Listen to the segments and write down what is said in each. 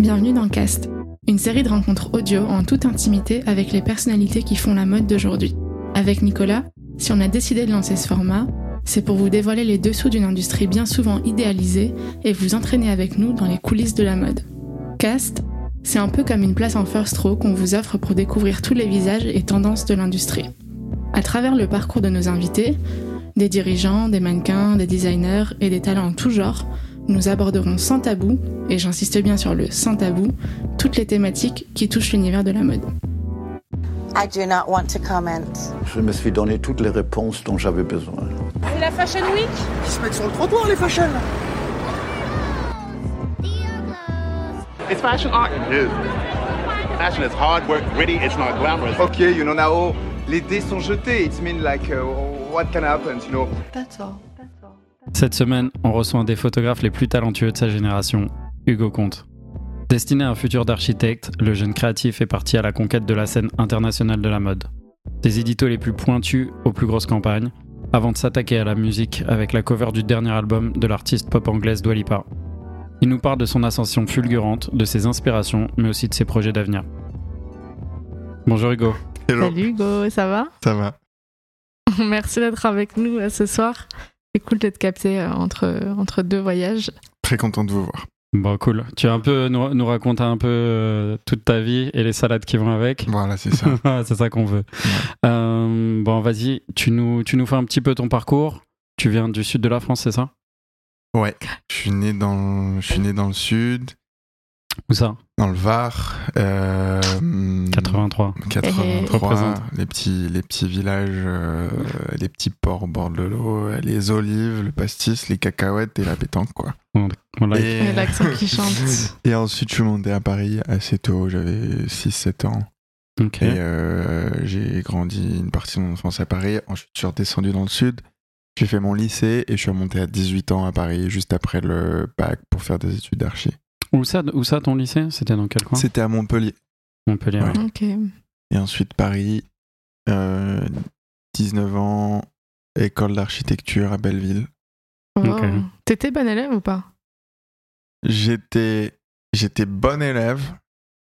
Bienvenue dans Cast, une série de rencontres audio en toute intimité avec les personnalités qui font la mode d'aujourd'hui. Avec Nicolas, si on a décidé de lancer ce format, c'est pour vous dévoiler les dessous d'une industrie bien souvent idéalisée et vous entraîner avec nous dans les coulisses de la mode. Cast, c'est un peu comme une place en first row qu'on vous offre pour découvrir tous les visages et tendances de l'industrie. À travers le parcours de nos invités, des dirigeants, des mannequins, des designers et des talents en tout genre, nous aborderons sans tabou, et j'insiste bien sur le sans tabou, toutes les thématiques qui touchent l'univers de la mode. I do not want to comment. Je me suis donné toutes les réponses dont j'avais besoin. Et la Fashion Week? Ils se mettent sur le trottoir, les fashion It's fashion art. It is. Fashion is hard work, gritty, it's not glamorous. Okay, you know now, les dés sont jetés. It's mean like, uh, what can happen, you know? That's all. Cette semaine, on reçoit un des photographes les plus talentueux de sa génération, Hugo Comte. Destiné à un futur d'architecte, le jeune créatif est parti à la conquête de la scène internationale de la mode. Des éditos les plus pointus aux plus grosses campagnes, avant de s'attaquer à la musique avec la cover du dernier album de l'artiste pop anglaise Dua Lipa. Il nous parle de son ascension fulgurante, de ses inspirations, mais aussi de ses projets d'avenir. Bonjour Hugo. Hello. Salut Hugo, ça va? Ça va. Merci d'être avec nous euh, ce soir. C'est cool d'être capté euh, entre, entre deux voyages. Très content de vous voir. Bon, cool. Tu as un peu nous, nous raconter un peu euh, toute ta vie et les salades qui vont avec? Voilà, c'est ça. c'est ça qu'on veut. Euh, bon, vas-y, tu nous, tu nous fais un petit peu ton parcours. Tu viens du sud de la France, c'est ça? Ouais. Je suis né dans, je suis né dans le sud, Où ça? Dans le Var. Euh, 83. 83. Représente. Les petits, les petits villages, euh, les petits ports au bord de l'eau, les olives, le pastis, les cacahuètes et la pétanque, quoi. Voilà. Et, Et l'accent qui chante. et ensuite, je suis monté à Paris assez tôt. J'avais 6-7 ans. Ok. Et euh, j'ai grandi une partie de mon enfance à Paris. Ensuite, je suis redescendu dans le sud. J'ai fait mon lycée et je suis remonté à 18 ans à Paris, juste après le bac, pour faire des études d'archi. Où ça, où ça ton lycée? C'était dans quel coin? C'était à Montpellier. Montpellier. Ouais. Et ensuite Paris, euh, 19 ans, école d'architecture à Belleville. Wow. Ok. T'étais bon élève ou pas? J'étais, j'étais bon élève,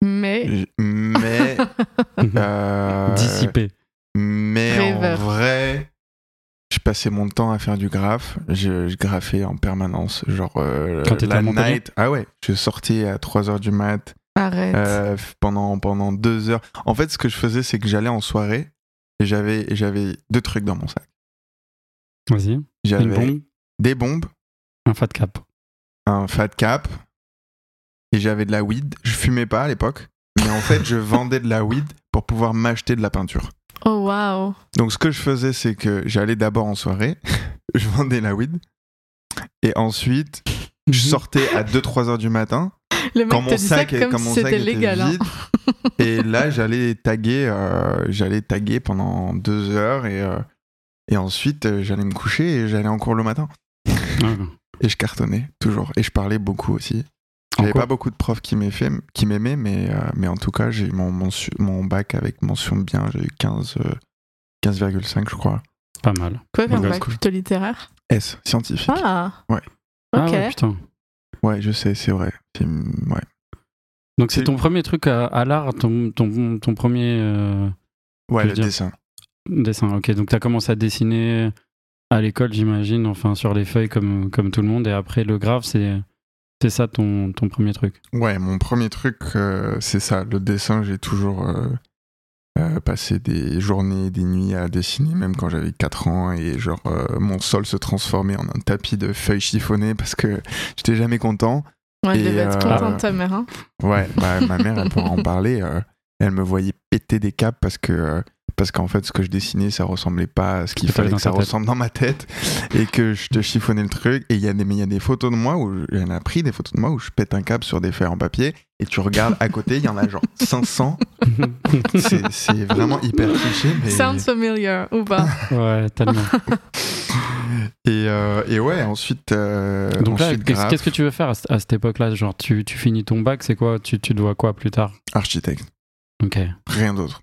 Mais. mais, euh, Dissipé. mais Rêveur. en vrai, passais mon temps à faire du graphe. Je, je graffais en permanence, genre euh, Quand t'étais la à night. Ah ouais, je sortais à 3h du mat. Arrête. Euh, pendant, pendant deux heures. En fait, ce que je faisais, c'est que j'allais en soirée et j'avais, j'avais deux trucs dans mon sac. Vas-y. J'avais bombe, des bombes, un fat cap. un fat cap et j'avais de la weed. Je fumais pas à l'époque, mais en fait, je vendais de la weed pour pouvoir m'acheter de la peinture. Oh waouh. Donc, ce que je faisais, c'est que j'allais d'abord en soirée, je vendais la weed et ensuite, je sortais à 2-3 heures du matin Le mec quand mon sac, comme quand si mon sac c'était était légal. hein. vide. et là, j'allais taguer, euh, j'allais taguer pendant deux heures et, euh, et ensuite euh, j'allais me coucher et j'allais en cours le matin. Ah, Et je cartonnais toujours et je parlais beaucoup aussi. J'avais pas beaucoup de profs qui m'aimaient, mais, euh, mais en tout cas, j'ai eu mon, mon, su- mon bac avec mention bien. J'ai eu 15, euh, 15,5 je crois. Pas mal. Quoi comme bac cool. plutôt littéraire? S, scientifique. Ah. Ouais. Ah ouais, putain. Ouais, je sais, c'est vrai. Ouais. Donc c'est ton premier truc à, à l'art, ton, ton, ton premier euh, Ouais, le dire- dessin. dessin. Ok, donc tu as commencé à dessiner à l'école, j'imagine, enfin sur les feuilles comme, comme tout le monde, et après le graphe, c'est c'est ça ton, ton premier truc. Ouais, mon premier truc, euh, c'est ça. Le dessin, j'ai toujours euh, euh, passé des journées, des nuits à dessiner, même quand j'avais 4 ans. Et genre, euh, mon sol se transformait en un tapis de feuilles chiffonnées parce que j'étais jamais content. Ouais, elle devait être euh, contente, ta mère. Hein. Ouais, bah, ma mère, elle pourra en parler. Elle me voyait péter des câbles parce que. parce qu'en fait, ce que je dessinais, ça ressemblait pas à ce qu'il fallait que ça tête. ressemble dans ma tête. Et que je te chiffonnais le truc. Et il y, a des- mais il y a des photos de moi où. je- Il y en a pris des photos de moi où je pète un câble sur des feuilles en papier. Et tu regardes à côté, il y en a genre 500. C'est c'est vraiment hyper cliché. Mais... Sounds familiar ou pas? Ouais, tellement. Et, euh, et ouais, ensuite. euh, donc ensuite, qu'est-ce que tu veux faire à, à cette époque-là? Genre, tu, tu finis ton bac, c'est quoi? Tu, tu dois quoi plus tard? Architecte. Ok. Ouais, Rien d'autre.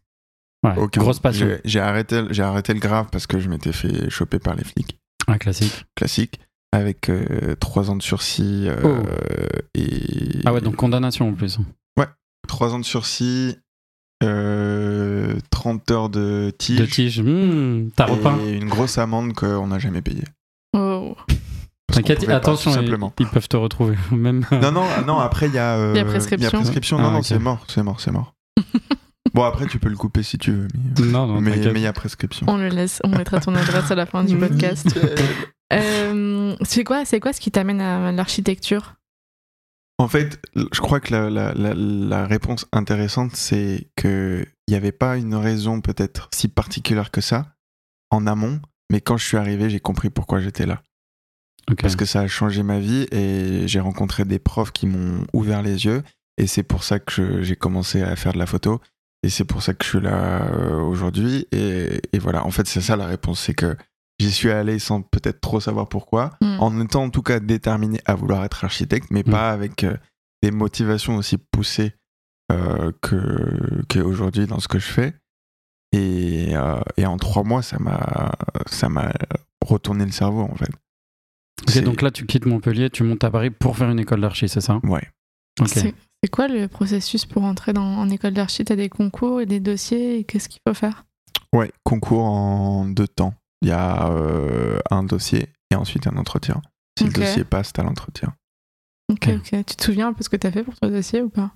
Aucun. grosse passion. J'ai- arrêté, j'ai arrêté le graphe parce que je m'étais fait choper par les flics. Un classique. Classique. avec euh, trois ans de sursis euh, Oh. et Ah ouais, donc condamnation en plus. trois ans de sursis, euh, 30 heures de tige, De tige, hmm, t'as repeint. et une grosse amende qu'on n'a jamais payée. Oh. T'inquiète, pas, attention, ils, simplement. ils peuvent te retrouver. Même. Non, non, non, après il y a. euh, Il y a prescription. prescription. Ah, Non, non, c'est mort, c'est mort, c'est mort. bon, après tu peux le couper si tu veux, mais Non, non, mais il y a prescription. On le laisse, on mettra ton adresse à la fin du podcast. Euh, c'est quoi, c'est quoi ce qui t'amène à l'architecture? En fait, je crois que la, la- la- la réponse intéressante, c'est qu'il n'y avait pas une raison peut-être si particulière que ça en amont, mais quand je suis arrivé, j'ai compris pourquoi j'étais là. Parce que ça a changé ma vie et j'ai rencontré des profs qui m'ont ouvert les yeux et c'est pour ça que j'ai commencé à faire de la photo et c'est pour ça que je suis là euh, aujourd'hui et, et voilà, en fait c'est ça la réponse, c'est que j'y suis allé sans peut-être trop savoir pourquoi, Mm. en étant en tout cas déterminé à vouloir être architecte, mais Mm. pas avec euh, des motivations aussi poussées euh, que qu'aujourd'hui dans ce que je fais. Et, euh, et en trois mois, ça m'a ça m'a retourné le cerveau en fait. Ok, C'est- donc là, tu quittes Montpellier, tu montes à Paris pour faire une école d'archi, c'est ça? Ouais. Ok. C'est quoi le processus pour entrer dans, en école d'archi? T'as des concours et des dossiers et qu'est-ce qu'il faut faire? Ouais, concours en deux temps. Il y a euh, un dossier et ensuite un entretien. Si le dossier passe, t'as l'entretien. ok, Ok. ok. Tu te souviens un peu ce que t'as fait pour ton dossier ou pas?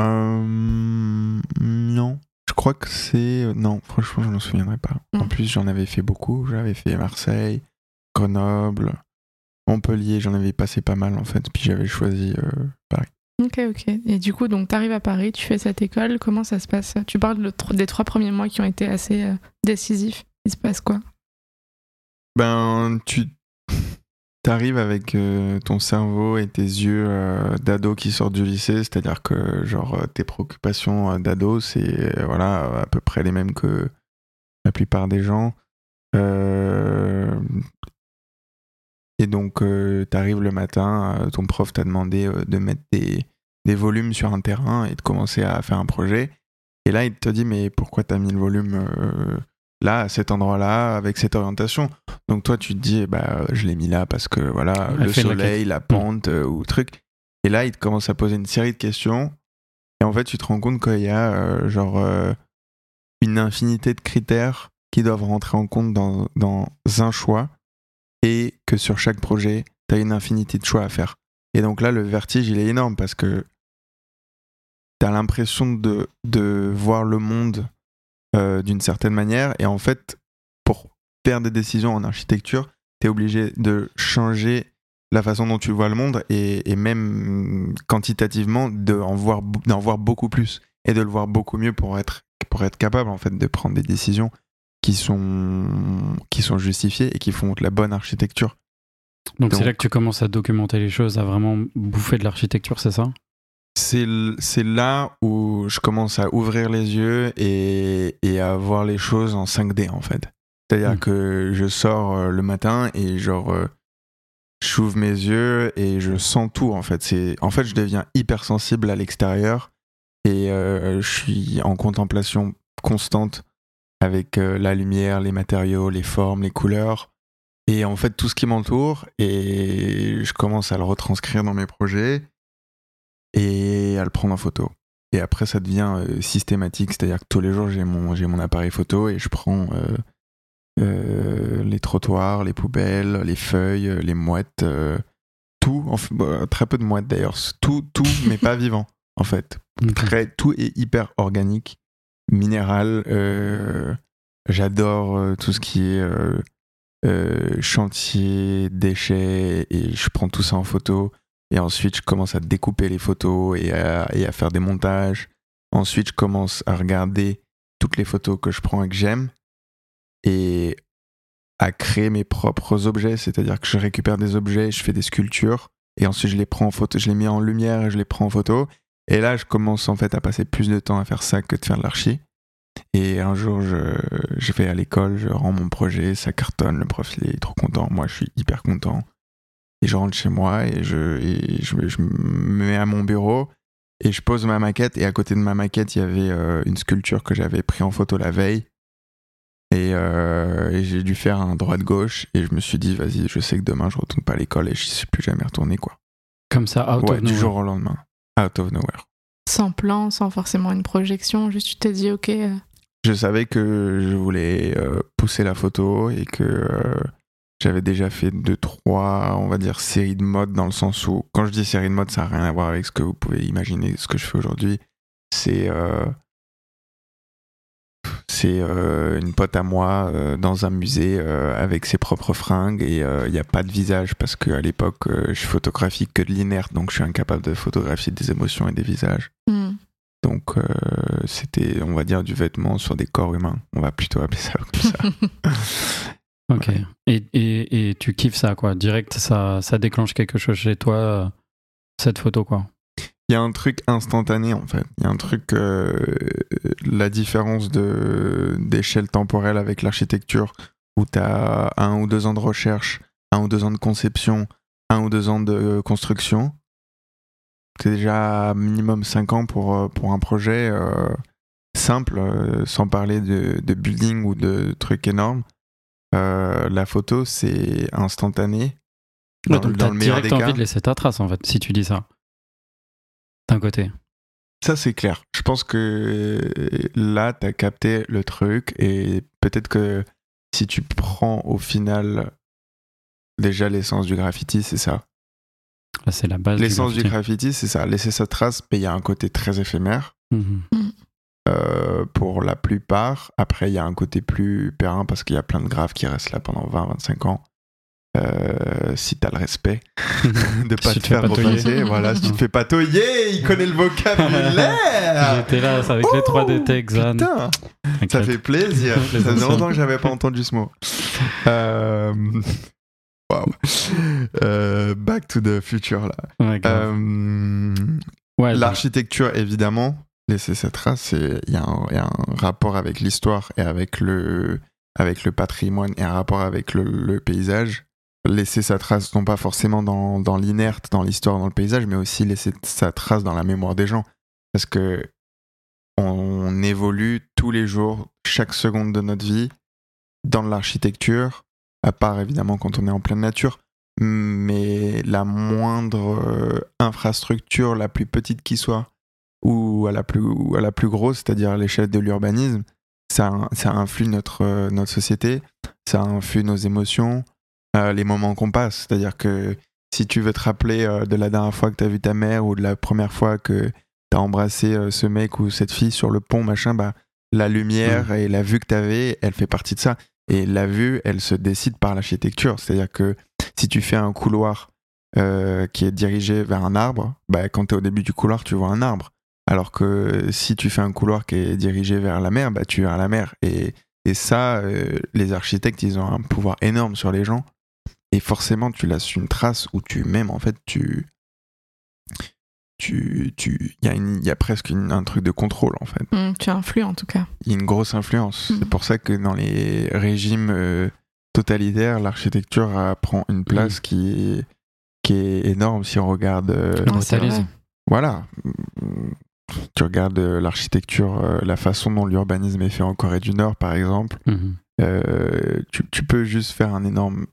Euh, non. Je crois que c'est. Non, franchement, je m'en souviendrai pas. En Mm. plus, j'en avais fait beaucoup. J'avais fait Marseille, Grenoble, Montpellier. J'en avais passé pas mal en fait. Puis j'avais choisi euh, Paris. Ok, ok. Et du coup, donc t'arrives à Paris, tu fais cette école, comment ça se passe? Tu parles de des trois premiers mois qui ont été assez euh, décisifs. Il se passe quoi? Ben, tu t'arrives avec euh, ton cerveau et tes yeux euh, d'ado qui sort du lycée, c'est-à-dire que genre euh, tes préoccupations d'ado, c'est voilà à peu près les mêmes que la plupart des gens. Et donc, euh, t'arrives le matin, euh, ton prof t'a demandé euh, de mettre des, des volumes sur un terrain et de commencer à faire un projet. Et là, il te dit, mais pourquoi t'as mis le volume euh, là, à cet endroit-là, avec cette orientation? Donc toi, tu te dis, eh bah, je l'ai mis là parce que voilà, Elle le la soleil, la pente euh, ou truc. Et là, il te commence à poser une série de questions. Et en fait, tu te rends compte qu'il y a genre une infinité de critères qui doivent rentrer en compte dans, dans un choix et que sur chaque projet, tu as une infinité de choix à faire. Et donc là, le vertige, il est énorme parce que tu as l'impression de, voir le monde euh, d'une certaine manière. Et en fait, pour faire des décisions en architecture, tu es obligé de changer la façon dont tu vois le monde et, même quantitativement d'en voir, d'en voir beaucoup plus et de le voir beaucoup mieux pour être, pour être capable en fait de prendre des décisions qui sont, qui sont justifiées et qui font de la bonne architecture. Donc c'est là que tu commences à documenter les choses, à vraiment bouffer de l'architecture, c'est ça? C'est là où je commence à ouvrir les yeux et, et à voir les choses en 5D en fait. C'est-à-dire Mm. que je sors euh, le matin et genre euh, j'ouvre mes yeux et je sens tout en fait. C'est en fait je deviens hypersensible à l'extérieur et euh, je suis en contemplation constante avec euh, la lumière, les matériaux, les formes, les couleurs. Et en fait tout ce qui m'entoure et je commence à le retranscrire dans mes projets et à le prendre en photo. Et après, ça devient euh, systématique, c'est-à-dire que tous les jours, j'ai mon, j'ai mon appareil photo et je prends euh, euh, les trottoirs, les poubelles, les feuilles, les mouettes, euh, tout, en fait, bah, très peu de mouettes d'ailleurs, tout, tout, mais pas vivant, en fait. Très, tout est hyper organique, minéral. euh, J'adore euh, tout ce qui est euh, chantier, déchets, et je prends tout ça en photo. Et ensuite, je commence à découper les photos et à, et à faire des montages. Ensuite, je commence à regarder toutes les photos que je prends et que j'aime et à créer mes propres objets. C'est-à-dire que je récupère des objets, je fais des sculptures et ensuite je les prends en photo, je les mets en lumière et je les prends en photo. Et là, je commence en fait à passer plus de temps à faire ça que de faire de l'archi. Et un jour, je, je vais à l'école, je rends mon projet, ça cartonne, le prof il est trop content, moi je suis hyper content. Et je rentre chez moi et je, et je, me- je me mets à mon bureau et je pose ma maquette. Et à côté de ma maquette, il y avait euh, une sculpture que j'avais pris en photo la veille. Et, euh, et j'ai dû faire un droite-gauche et je me suis dit, vas-y, je sais que demain je retourne pas à l'école et je suis plus jamais retourné, quoi. Comme ça, out ouais, of du jour au lendemain. Out of nowhere. Sans plan, sans forcément une projection, juste tu t'es dit, ok, euh, Je savais que je voulais euh, pousser la photo et que euh, j'avais déjà fait deux, trois, on va dire, séries de mode dans le sens où, quand je dis série de mode, ça n'a rien à voir avec ce que vous pouvez imaginer, ce que je fais aujourd'hui. C'est c'est euh, une pote à moi euh, dans un musée euh, avec ses propres fringues et il n'y a pas de visage parce qu'à l'époque, euh, je photographie que de l'inerte, donc je suis incapable de photographier des émotions et des visages. hmm, Donc euh, c'était, on va dire, du vêtement sur des corps humains. On va plutôt appeler ça comme ça. Ok. Et, et, et tu kiffes ça, quoi. Direct, ça, ça déclenche quelque chose chez toi, cette photo, quoi. Il y a un truc instantané en fait. Il y a un truc, euh, la différence de d'échelle temporelle avec l'architecture, où tu as un ou deux ans de recherche, un ou deux ans de conception, un ou deux ans de construction. C'est déjà minimum 5 ans pour, euh, pour un projet euh, simple, sans parler de, de building ou de trucs énormes. Euh, la photo, c'est instantané. Ouais, Dans, donc dans le meilleur direct des cas. envie de laisser ta trace, en fait, si tu dis ça. D'un côté. Ça, c'est clair. Je pense que là, tu as capté le truc et peut-être que si tu prends au final déjà l'essence du graffiti, c'est ça. Là, c'est la base. L'essence du du graffiti, c'est ça. Laisser sa trace, mais il y a un côté très éphémère Mhm. euh, pour la plupart. Après, il y a un côté plus périn parce qu'il y a plein de graves qui restent là pendant 20-25 ans. Euh, si t'as le respect de pas Si te faire repasser, voilà, si tu te fais patauiller, il connaît le vocabulaire. J'étais là avec les 3D Texan. Putain, ça fait plaisir. Ça faisait longtemps que j'avais pas entendu ce mot. Euh, Waouh. Euh, Back to the future là. Ouais. Euh, Ouais, L'architecture évidemment, laisser cette trace, il y, a un- il y a un rapport avec l'histoire et avec le avec le patrimoine et un rapport avec le, le paysage. Laisser sa trace non pas forcément dans, dans l'inerte, dans l'histoire, dans le paysage, mais aussi laisser sa trace dans la mémoire des gens. Parce que on évolue tous les jours, chaque seconde de notre vie, dans l'architecture, à part évidemment quand on est en pleine nature, mais la moindre euh, infrastructure, la plus petite qui soit, ou à la plus, à la plus grosse, c'est-à-dire à l'échelle de l'urbanisme, ça, ça influe notre, euh, notre société, ça influe nos émotions, euh, les moments qu'on passe. C'est-à-dire que si tu veux te rappeler euh, de la dernière fois que tu as vu ta mère ou de la première fois que tu as embrassé euh, ce mec ou cette fille sur le pont, machin, bah, la lumière et la vue que tu avais, elle fait partie de ça. Et la vue, elle se décide par l'architecture. C'est-à-dire que si tu fais un couloir qui est dirigé vers un arbre, bah, quand tu es au début du couloir, tu vois un arbre. Alors que si tu fais un couloir qui est dirigé vers la mer, bah, tu verras la mer. Et, et ça, euh, les architectes, ils ont un pouvoir énorme sur les gens. Et forcément, tu laisses une trace où tu, même en fait, tu. Tu. tu- Il y, a une- il y a presque une- un truc de contrôle, en fait. hmm, tu influes en tout cas. Il y a une grosse influence. Mhm. C'est pour ça que dans les régimes euh, totalitaires, l'architecture euh, prend une place qui, est, qui est énorme si on regarde. euh, Non, voilà. Tu regardes euh, l'architecture, euh, la façon dont l'urbanisme est fait en Corée du Nord, par exemple. Tu, tu peux juste faire un énorme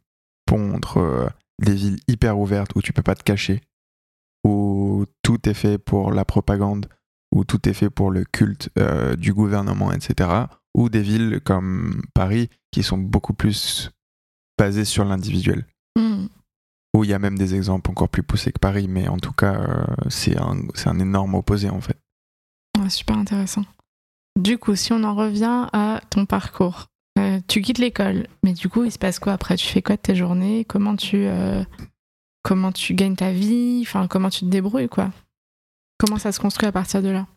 pont entre euh, des villes hyper ouvertes où tu peux pas te cacher, où tout est fait pour la propagande, où tout est fait pour le culte euh, du gouvernement, etc. Ou des villes comme Paris qui sont beaucoup plus basées sur l'individuel. Hmm. Où il y a même des exemples encore plus poussés que Paris, mais en tout cas, euh, c'est un, un énorme opposé en fait. Ouais, super intéressant. Du coup, si on en revient à ton parcours, euh, tu quittes l'école, mais du coup, il se passe quoi après? Tu fais quoi de tes journées? Comment tu euh, comment tu gagnes ta vie? Enfin, comment tu te débrouilles quoi? Comment ça se construit à partir de là?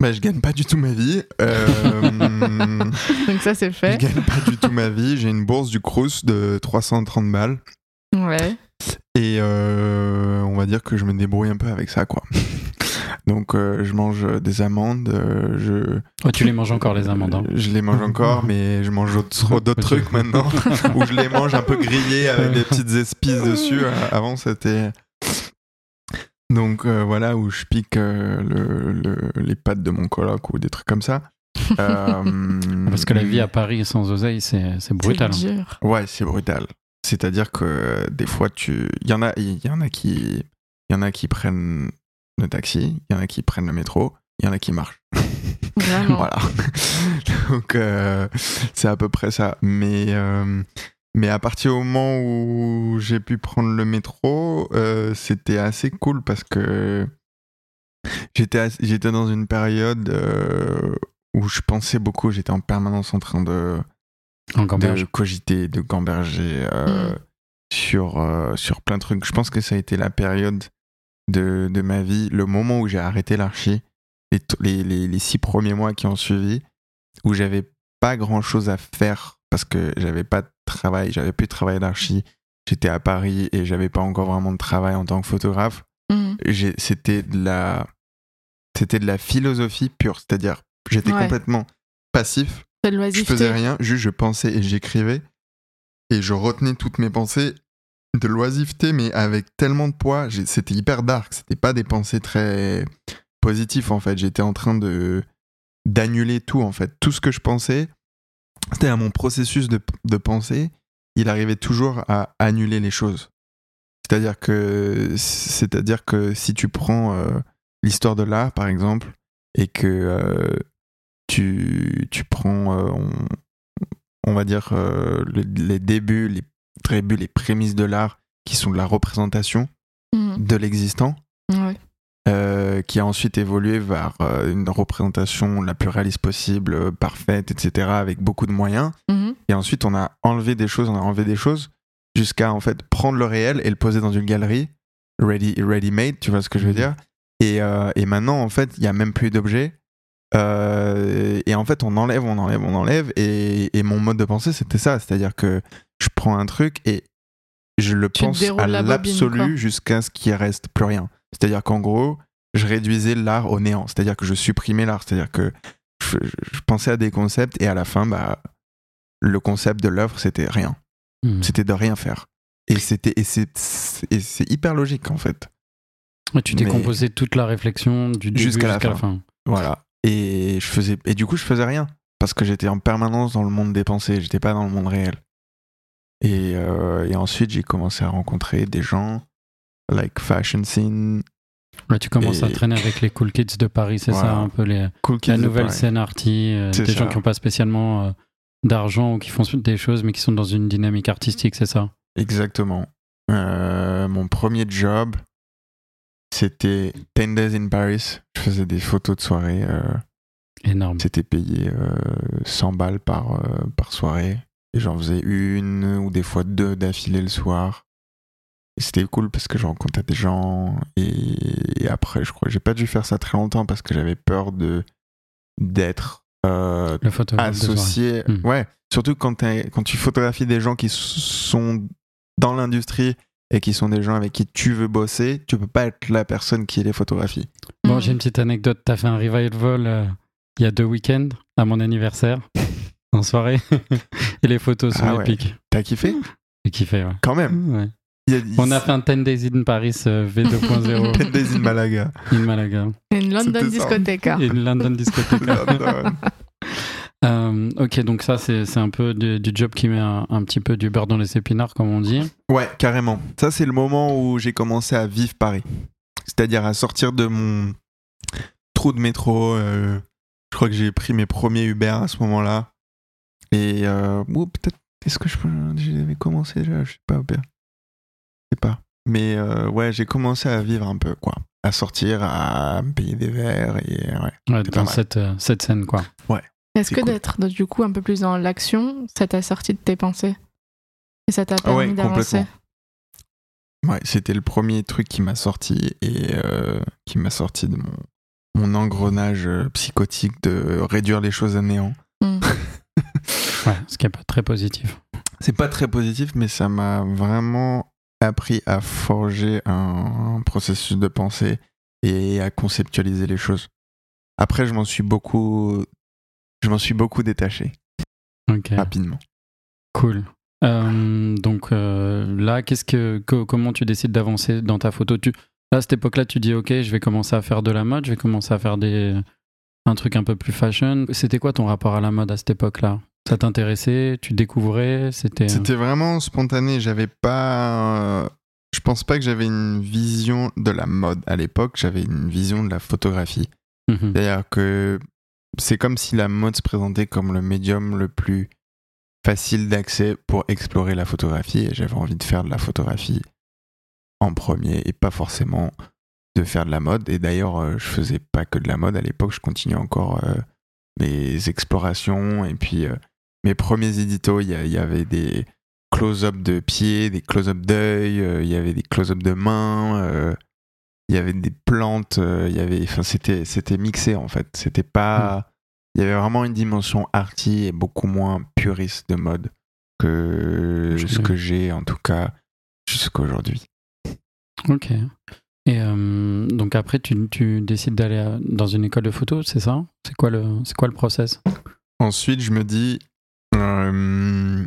Bah, je gagne pas du tout ma vie. Euh, Donc ça, c'est Je fait. gagne pas du tout ma vie. J'ai une bourse du Crous de 330 balles. Ouais. Et euh, on va dire que je me débrouille un peu avec ça, quoi. Donc euh, je mange des amandes, euh, je, Ouais, tu les manges encore, les amandes. hein. je les mange encore, mais je mange autre- d'autres trucs maintenant, où je les mange un peu grillés avec des petites épices dessus. Avant c'était... Donc euh, voilà, où je pique euh, le- le- les pâtes de mon coloc ou des trucs comme ça. Euh, Parce que la vie à Paris sans oseille, c'est c'est brutal. hein. C'est dur. Ouais, c'est brutal. C'est-à-dire que euh, des fois, tu, il y en a, il y en a qui, il y en a qui prennent le taxi, il y en a qui prennent le métro, il y en a qui marchent. Vraiment. voilà. Donc euh, c'est à peu près ça. Mais euh, mais à partir du moment où j'ai pu prendre le métro, euh, c'était assez cool parce que j'étais dans une période où je pensais beaucoup. J'étais en permanence en train de de cogiter, de gamberger euh, Mm. sur, euh, sur plein de trucs. Je pense que ça a été la période de, de ma vie, le moment où j'ai arrêté l'archi, les, les, les, les six premiers mois qui ont suivi, où j'avais pas grand chose à faire parce que j'avais pas de travail, j'avais plus de travail d'archi. J'étais à Paris et j'avais pas encore vraiment de travail en tant que photographe. J'ai- C'était de la, c'était de la philosophie pure, c'est-à-dire j'étais Ouais. complètement passif De je faisais rien, juste je pensais et j'écrivais. Et je retenais toutes mes pensées de l'oisiveté, mais avec tellement de poids. C'était hyper dark. C'était pas des pensées très positives, en fait. J'étais en train de d'annuler tout, en fait. Tout ce que je pensais, c'était à mon processus de, de pensée. Il arrivait toujours à annuler les choses. C'est-à-dire que, c'est-à-dire que si tu prends euh, l'histoire de l'art, par exemple, et que euh, tu, tu prends, euh, on, on va dire, euh, le- les débuts, les débuts, les prémices de l'art, qui sont de la représentation Mhm. de l'existant, Ouais. euh, qui a ensuite évolué vers une représentation la plus réaliste possible, parfaite, etc., avec beaucoup de moyens. Mhm. Et ensuite, on a enlevé des choses, on a enlevé des choses, jusqu'à en fait prendre le réel et le poser dans une galerie, ready, ready made, tu vois ce que je veux Mhm. dire? Et, et maintenant, en fait, il n'y a même plus d'objets. Euh, et en fait, on enlève, on enlève, on enlève. Et, et mon mode de pensée, c'était ça. C'est-à-dire que je prends un truc et je le Tu pense à la l'absolu jusqu'à ce qu'il reste plus rien. C'est-à-dire qu'en gros, je réduisais l'art au néant. C'est-à-dire que je supprimais l'art. C'est-à-dire que je, pensais à des concepts et à la fin, bah, le concept de l'œuvre, c'était rien. Mhm. C'était de rien faire. Et c'était et c'est hyper logique en fait. Ouais, tu t'es composé toute la réflexion du début Jusqu'à jusqu'à, la la fin. Voilà. Et je faisais et du coup je faisais rien parce que j'étais en permanence dans le monde des pensées, j'étais pas dans le monde réel. Et, euh, et ensuite j'ai commencé à rencontrer des gens like fashion scene, Là, tu commences à traîner avec les cool kids de Paris, c'est Voilà. ça un peu les, cool kids la nouvelle scène arty, euh, des ça. gens qui n'ont pas spécialement euh, d'argent ou qui font des choses mais qui sont dans une dynamique artistique, c'est ça? Exactement. Mon premier job c'était 10 Days in Paris. Je faisais des photos de soirée. euh, Énorme. C'était payé euh, 100 balles par, euh, par soirée. Et j'en faisais une ou des fois deux d'affilée le soir. Et c'était cool parce que je rencontrais des gens. Et, et après, je crois que j'ai pas dû faire ça très longtemps parce que j'avais peur de d'être euh, associé. Hmm. Ouais, surtout quand, tu photographies des gens qui sont dans l'industrie et qui sont des gens avec qui tu veux bosser, tu peux pas être la personne qui les photographie. Bon, Mhm. j'ai une petite anecdote. T'as fait un revival euh, il y a deux week-ends à mon anniversaire, en soirée. Et les photos sont Ah ouais. épiques. T'as kiffé? J'ai kiffé, ouais. Quand même. Ouais. A- On a fait un 10 Days in Paris euh, V2.0 10 Days in Malaga. in Malaga. Une London discothèque. Et une London discothèque. London. Euh, ok, donc ça, c'est un peu du, du job qui met un, un petit peu du beurre dans les épinards, comme on dit. Ouais, carrément. Ça, c'est le moment où j'ai commencé à vivre Paris. C'est-à-dire à sortir de mon trou de métro. euh, je crois que j'ai pris mes premiers Uber à ce moment-là. Et euh, ou peut-être, est-ce que je. J'avais commencé déjà, je sais pas, Uber. Je sais pas. Mais euh, ouais, j'ai commencé à vivre un peu, quoi. À sortir, à me payer des verres et ouais. Ouais, dans cette, cette scène, quoi. Est-ce que cool. d'être du coup un peu plus dans l'action, ça t'a sorti de tes pensées? Et ça t'a Ah ouais, permis d'avancer? complètement. Ouais, c'était le premier truc qui m'a sorti et euh, qui m'a sorti de mon, mon engrenage euh, psychotique de réduire les choses à néant. Mm. Ouais, ce qui est pas très positif. C'est pas très positif, mais ça m'a vraiment appris à forger un, un processus de pensée et à conceptualiser les choses. Après, je m'en suis beaucoup, je m'en suis beaucoup détaché Ok, rapidement. cool. Euh, donc euh, là, qu'est-ce que, co- comment tu décides d'avancer dans ta photo? Tu, Là, à cette époque-là, tu dis, ok, je vais commencer à faire de la mode, je vais commencer à faire des, un truc un peu plus fashion. C'était quoi ton rapport à la mode à cette époque-là? Ça t'intéressait? Tu découvrais? C'était. C'était vraiment spontané. J'avais pas. Je pense pas que j'avais une vision de la mode à l'époque. J'avais une vision de la photographie. Mhm. C'est-à-dire que c'est comme si la mode se présentait comme le médium le plus facile d'accès pour explorer la photographie. Et j'avais envie de faire de la photographie en premier et pas forcément de faire de la mode. Et d'ailleurs, euh, je faisais pas que de la mode à l'époque. Je continuais encore euh, mes explorations et puis euh, mes premiers éditos. Il y, avait des close-up de pieds, des close-up d'œil, il y avait des close-up de mains. Euh, il y avait des plantes, euh, il y avait, enfin, c'était, c'était mixé en fait. C'était pas, il y avait vraiment une dimension arty et beaucoup moins puriste de mode que ce que j'ai en tout cas jusqu'à aujourd'hui. Ok. Et euh, donc après, tu, tu décides d'aller dans une école de photo, c'est ça? C'est quoi le, c'est quoi le process? Ensuite, je me dis, euh,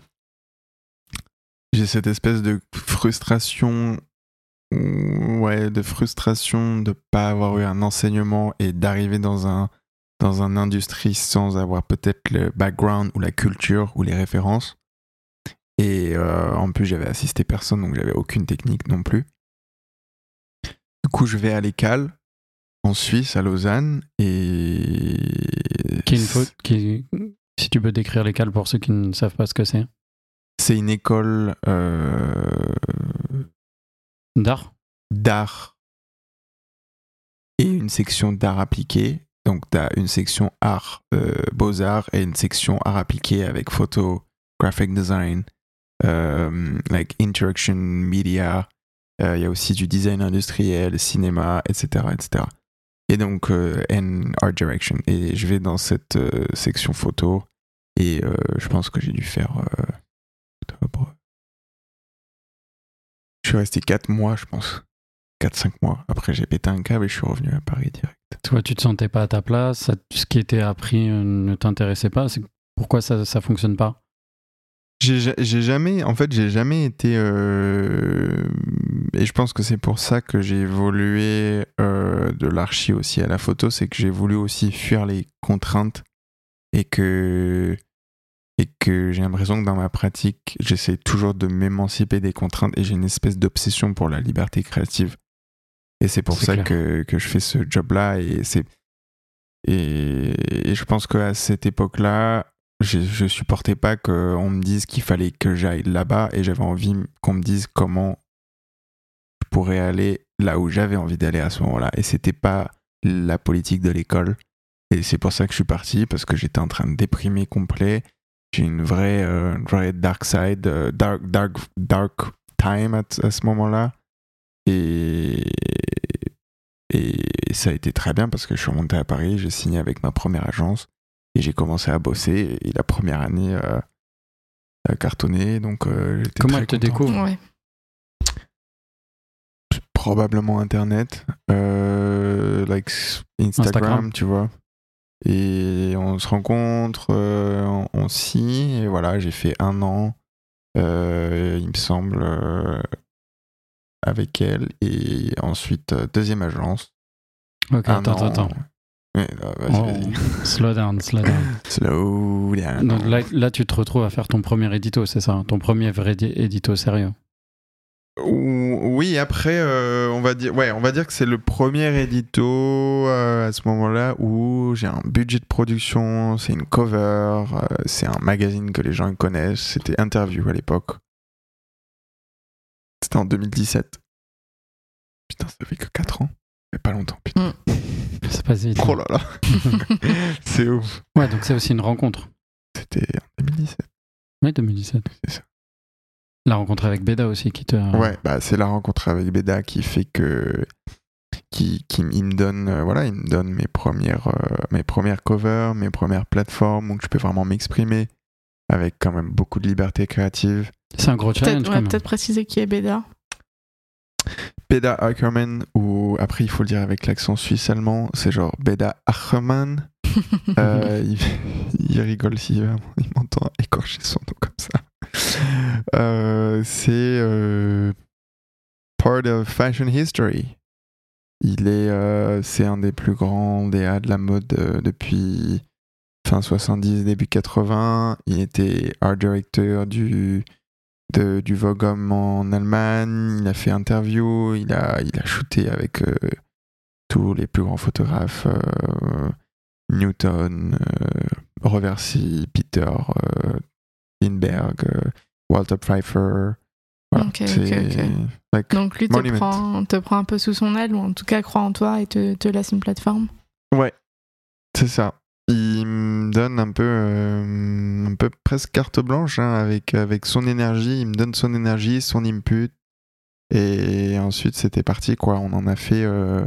j'ai cette espèce de frustration, ouais, de frustration de pas avoir eu un enseignement et d'arriver dans un dans un industrie sans avoir peut-être le background ou la culture ou les références. Et euh, en plus, j'avais assisté personne, donc j'avais aucune technique non plus. Du coup, je vais à l'ECAL en Suisse, à Lausanne, et Qui est une faute qui, Si tu peux décrire les cales pour ceux qui ne savent pas ce que c'est. C'est une école euh, D'art d'art et une section d'art appliqué. Donc, tu as une section art, euh, beaux-arts et une section art appliqué avec photo, graphic design, euh, like interaction media. Euh, Il y a aussi du design industriel, cinéma, etc. etc. Et donc, euh, and art direction. Et je vais dans cette euh, section photo et euh, je pense que j'ai dû faire euh. Je suis resté 4 mois, je pense. 4-5 mois. Après, j'ai pété un câble et je suis revenu à Paris direct. Toi, tu te sentais pas à ta place, ça- ce qui était appris euh, ne t'intéressait pas? Pourquoi ça ça fonctionne pas? J'ai ja- j'ai jamais, en fait, j'ai jamais été. euh, et je pense que c'est pour ça que j'ai évolué euh, de l'archi aussi à la photo, c'est que j'ai voulu aussi fuir les contraintes et que et que j'ai l'impression que dans ma pratique, j'essaie toujours de m'émanciper des contraintes et j'ai une espèce d'obsession pour la liberté créative. Et c'est pour ça que, que je fais ce job-là et c'est et, et je pense qu'à cette époque-là, je, je supportais pas qu'on me dise qu'il fallait que j'aille là-bas et j'avais envie qu'on me dise comment je pourrais aller là où j'avais envie d'aller à ce moment-là. Et c'était pas la politique de l'école. Et c'est pour ça que je suis parti parce que j'étais en train de déprimer complet. J'ai une vraie, euh, une vraie dark side, euh, dark, dark, dark time à, à ce moment-là. Et, et ça a été très bien parce que je suis remonté à Paris, j'ai signé avec ma première agence et j'ai commencé à bosser. Et la première année euh, a cartonné, donc euh, j'étais Comment elle te découvre? Ouais. Probablement Internet, euh, like Instagram, Instagram. tu vois. Et on se rencontre, euh, on, on signe, et voilà, j'ai fait un an, euh, il me semble, euh, avec elle, et ensuite deuxième agence. Ok, un attends, an. attends. Vas-y, Oh, slow down, slow down. Slow down. Donc là, là, tu te retrouves à faire ton premier édito, c'est ça Ton premier vrai di- édito sérieux. Ou- Oui, après, euh, on va dire, ouais, on va dire que c'est le premier édito euh, à ce moment-là où j'ai un budget de production, c'est une cover, euh, c'est un magazine que les gens connaissent, c'était Interview à l'époque. C'était en 2017. Putain, ça fait que 4 ans. Ça fait pas longtemps, putain. C'est pas vite. Oh là là. c'est ouf. Ouais, donc c'est aussi une rencontre. C'était en 2017. Oui, 2017. C'est ça. La rencontre avec Beda aussi qui te. Ouais, bah c'est la rencontre avec Beda qui fait que qui, qui il me donne euh, voilà, il me donne mes premières euh, mes premières covers, mes premières plateformes où je peux vraiment m'exprimer avec quand même beaucoup de liberté créative. C'est un gros challenge Peut-être ouais, préciser qui est Beda. Beda Ackerman ou après il faut le dire avec l'accent suisse allemand, c'est genre Beda Ackerman. Euh, il, il rigole s'il il m'entend écorcher son nom. Euh, c'est euh, part of fashion history. Il est, euh, c'est un des plus grands DA de la mode depuis fin 70, début 80. Il était art director du, de, du Vogue Homme en Allemagne. Il a fait interview. Il a, il a shooté avec tous les plus grands photographes. Newton, Reversi, Peter Lindbergh, Walter Pfeiffer. Voilà, like, Donc lui te prend, te prend un peu sous son aile, ou en tout cas croit en toi et te, te laisse une plateforme. Ouais, c'est ça. Il me donne un peu, euh, un peu presque carte blanche hein, avec, avec son énergie. Il me donne son énergie, son input. Et ensuite, c'était parti, quoi. On en a fait euh,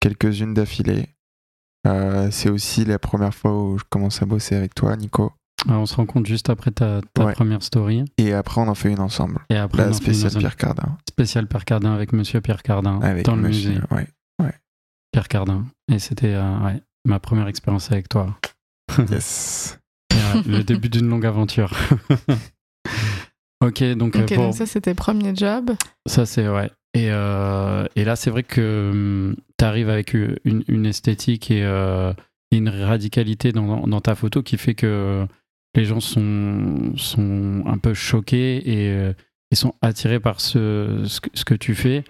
quelques-unes d'affilée. Euh, c'est aussi la première fois où je commence à bosser avec toi, Nico. Ah, on se rencontre juste après ta, ta Ouais. première story. Et après, on en fait une ensemble. Et après, on La en fait une spéciale. Pierre Cardin. spécial Pierre Cardin avec Monsieur Pierre Cardin Avec dans le monsieur- musée Ouais. Pierre Cardin. Et c'était euh, ouais, ma première expérience avec toi. Yes. Le début d'une longue aventure. ok, donc, euh, Ok, pour- donc ça c'était premier job. ça c'est ouais. Et, euh, et là, c'est vrai que tu arrives avec une, une esthétique et euh, une radicalité dans, dans ta photo qui fait que les gens sont, sont un peu choqués et, euh, et sont attirés par ce, ce, que, tu fais.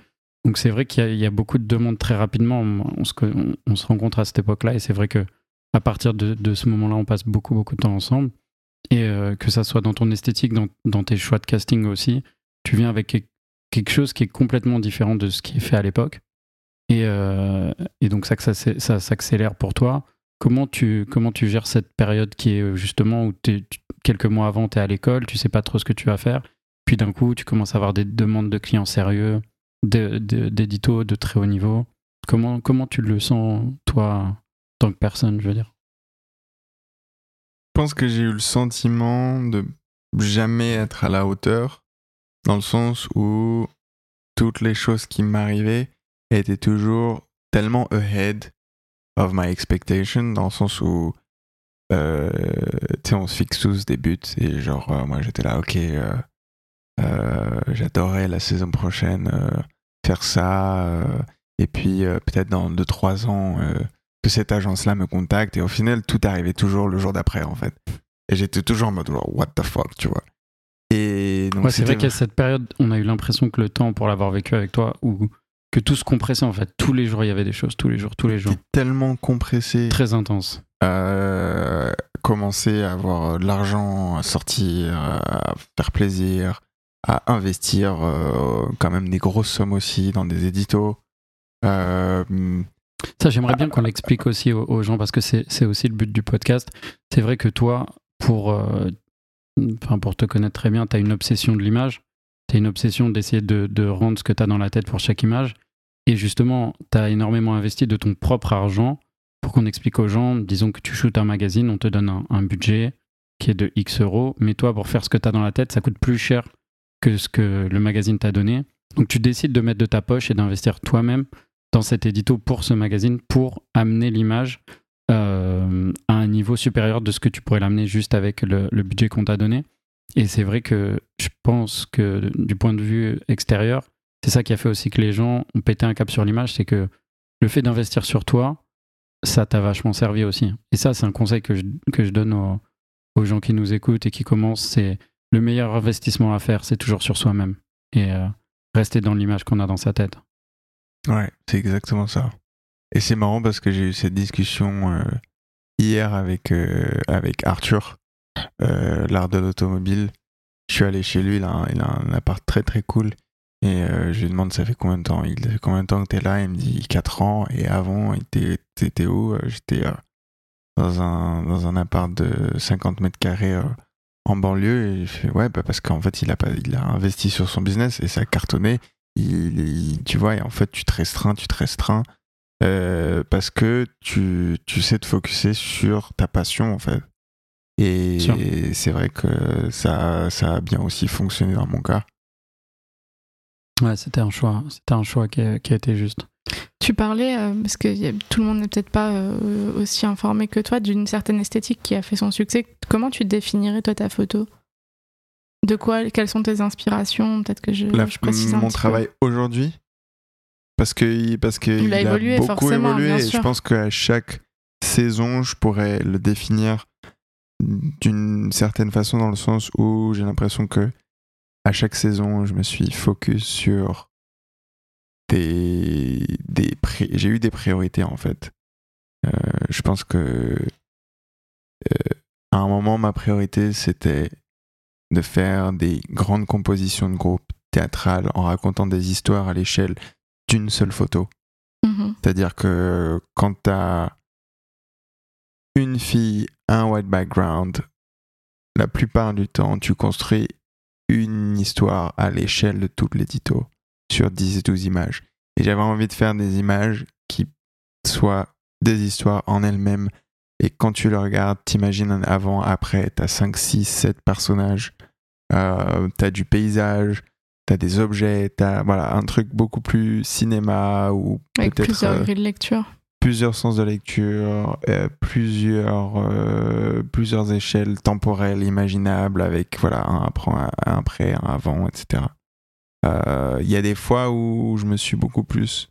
Donc c'est vrai qu'il y, a- beaucoup de demandes très rapidement. On se, on, on se rencontre à cette époque-là et c'est vrai que à partir de, de ce moment-là, on passe beaucoup, beaucoup de temps ensemble. Et euh, que ça soit dans ton esthétique, dans, dans tes choix de casting aussi, tu viens avec quel- quelque chose qui est complètement différent de ce qui est fait à l'époque. Et, euh, et donc ça, ça, ça s'accélère pour toi. Comment tu, gères cette période qui est euh, justement où quelques mois avant, tu es à l'école, tu sais pas trop ce que tu vas faire, puis d'un coup, tu commences à avoir des demandes de clients sérieux, de- de- très haut niveau. Comment, comment tu le sens, toi, tant que personne, je veux dire? Je pense que j'ai eu le sentiment de jamais être à la hauteur, dans le sens où toutes les choses qui m'arrivaient étaient toujours tellement ahead of my expectation, dans le sens où euh, tu sais, on se fixe tous des buts, et genre, euh, moi j'étais là, ok, euh, j'adorerais la saison prochaine faire ça, et puis peut-être dans 2-3 ans. que cette agence-là me contacte et au final tout arrivait toujours le jour d'après en fait. Et j'étais toujours en mode what the fuck, tu vois. Et donc Ouais, c'est vrai qu'à cette période, on a eu l'impression que le temps, pour l'avoir vécu avec toi, ou que tout se compressait en fait. Tous les jours, il y avait des choses, tous les jours, tous les jours. tellement compressé, Très intense. euh, commencer à avoir de l'argent à sortir, à faire plaisir, à investir euh, quand même des grosses sommes aussi dans des éditos. Euh, Ça, j'aimerais bien qu'on l'explique aussi aux, aux gens parce que c'est aussi le but du podcast. C'est vrai que toi, pour, euh, pour te connaître très bien, tu as une obsession de l'image. Tu as une obsession d'essayer de, rendre ce que tu as dans la tête pour chaque image. Et justement, tu as énormément investi de ton propre argent pour qu'on explique aux gens, disons que tu shootes un magazine, on te donne un, budget qui est de X euros, mais toi, pour faire ce que tu as dans la tête, ça coûte plus cher que ce que le magazine t'a donné. Donc tu décides de mettre de ta poche et d'investir toi-même dans cet édito pour ce magazine pour amener l'image euh, à un niveau supérieur de ce que tu pourrais l'amener juste avec le budget qu'on t'a donné. Et c'est vrai que je pense que du point de vue extérieur, c'est ça qui a fait aussi que les gens ont pété un cap sur l'image, c'est que le fait d'investir sur toi, ça t'a vachement servi aussi. Et ça, c'est un conseil que je, que je donne aux, gens qui nous écoutent et qui commencent, c'est le meilleur investissement à faire, c'est toujours sur soi-même. Et euh, rester dans l'image qu'on a dans sa tête. Ouais, c'est exactement ça. Et c'est marrant parce que j'ai eu cette discussion euh, hier avec, euh, avec Arthur, euh, l'art de l'automobile. Je suis allé chez lui, il a, un, il a un appart très très cool. Et euh, je lui demande ça fait combien de temps? Il combien de temps que t'es là? Il me dit 4 ans. Et avant, t'étais où? Euh, J'étais dans, un, dans un appart de 50 mètres carrés en banlieue. Et je fais ouais, bah parce qu'en fait, il a, pas, il a investi sur son business et ça a cartonné. Il, tu vois, et en fait, tu te restreins, tu te restreins. parce que tu, tu sais te focuser sur ta passion, en fait. Et c'est vrai que ça, ça a bien aussi fonctionné dans mon cas. Ouais, c'était un choix. C'était un choix qui a, qui a été juste. Tu parlais, euh, parce que a- tout le monde n'est peut-être pas euh, aussi informé que toi, d'une certaine esthétique qui a fait son succès. Comment tu définirais toi ta photo? De quoi Quelles sont tes inspirations? Peut-être que je, La- je précise un mon petit travail aujourd'hui, parce que parce que Il a évolué, beaucoup forcément, évolué. et je pense qu'à chaque saison, je pourrais le définir d'une certaine façon dans le sens où j'ai l'impression que à chaque saison, je me suis focus sur des des j'ai eu des priorités en fait. Euh, je pense que euh, à un moment, ma priorité c'était de faire des grandes compositions de groupe théâtrales en racontant des histoires à l'échelle d'une seule photo. Mhm. C'est-à-dire que quand tu as une fille, un white background, la plupart du temps, tu construis une histoire à l'échelle de tout l'édito sur 10 et 12 images. Et j'avais envie de faire des images qui soient des histoires en elles-mêmes. Et quand tu le regardes, t'imagines un avant, après, t'as 5, 6, 7 personnages, euh, t'as du paysage, t'as des objets, t'as voilà, un truc beaucoup plus cinéma ou Avec plusieurs euh, grilles de lecture. Plusieurs sens de lecture, euh, plusieurs, euh, plusieurs échelles temporelles imaginables avec voilà, un après, un après, un avant, etc. Euh, Il y a des fois où je me suis beaucoup plus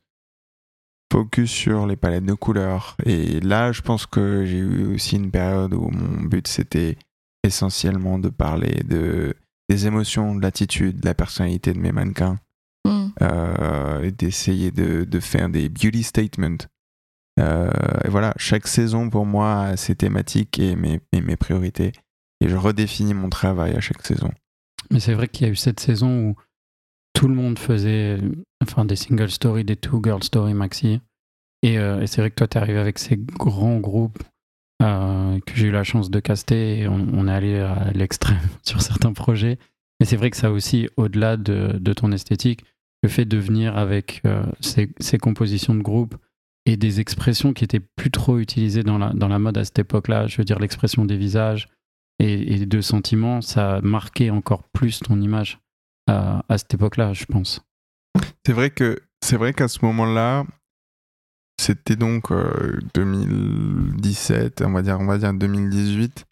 focus sur les palettes de couleurs. Et là, je pense que j'ai eu aussi une période où mon but c'était essentiellement de parler de, des émotions, de l'attitude, de la personnalité de mes mannequins Mhm. euh, et d'essayer de, de faire des beauty statements. Euh, et voilà, chaque saison pour moi a ses thématiques et mes, mes priorités. Et je redéfinis mon travail à chaque saison. Mais c'est vrai qu'il y a eu cette saison où tout le monde faisait enfin, des single stories, des two girl story maxi. Et, euh, c'est vrai que toi, tu es arrivé avec ces grands groupes euh, que j'ai eu la chance de caster on, est allé à l'extrême sur certains projets. Mais c'est vrai que ça aussi, au-delà de, ton esthétique, le fait de venir avec ces, ces compositions de groupe et des expressions qui étaient plus trop utilisées dans la, dans la mode à cette époque-là, je veux dire l'expression des visages et, et de sentiments, ça a marqué encore plus ton image à, cette époque-là, je pense. C'est vrai que c'est vrai qu'à ce moment-là, c'était donc euh, 2017, on va dire, on va dire 2018.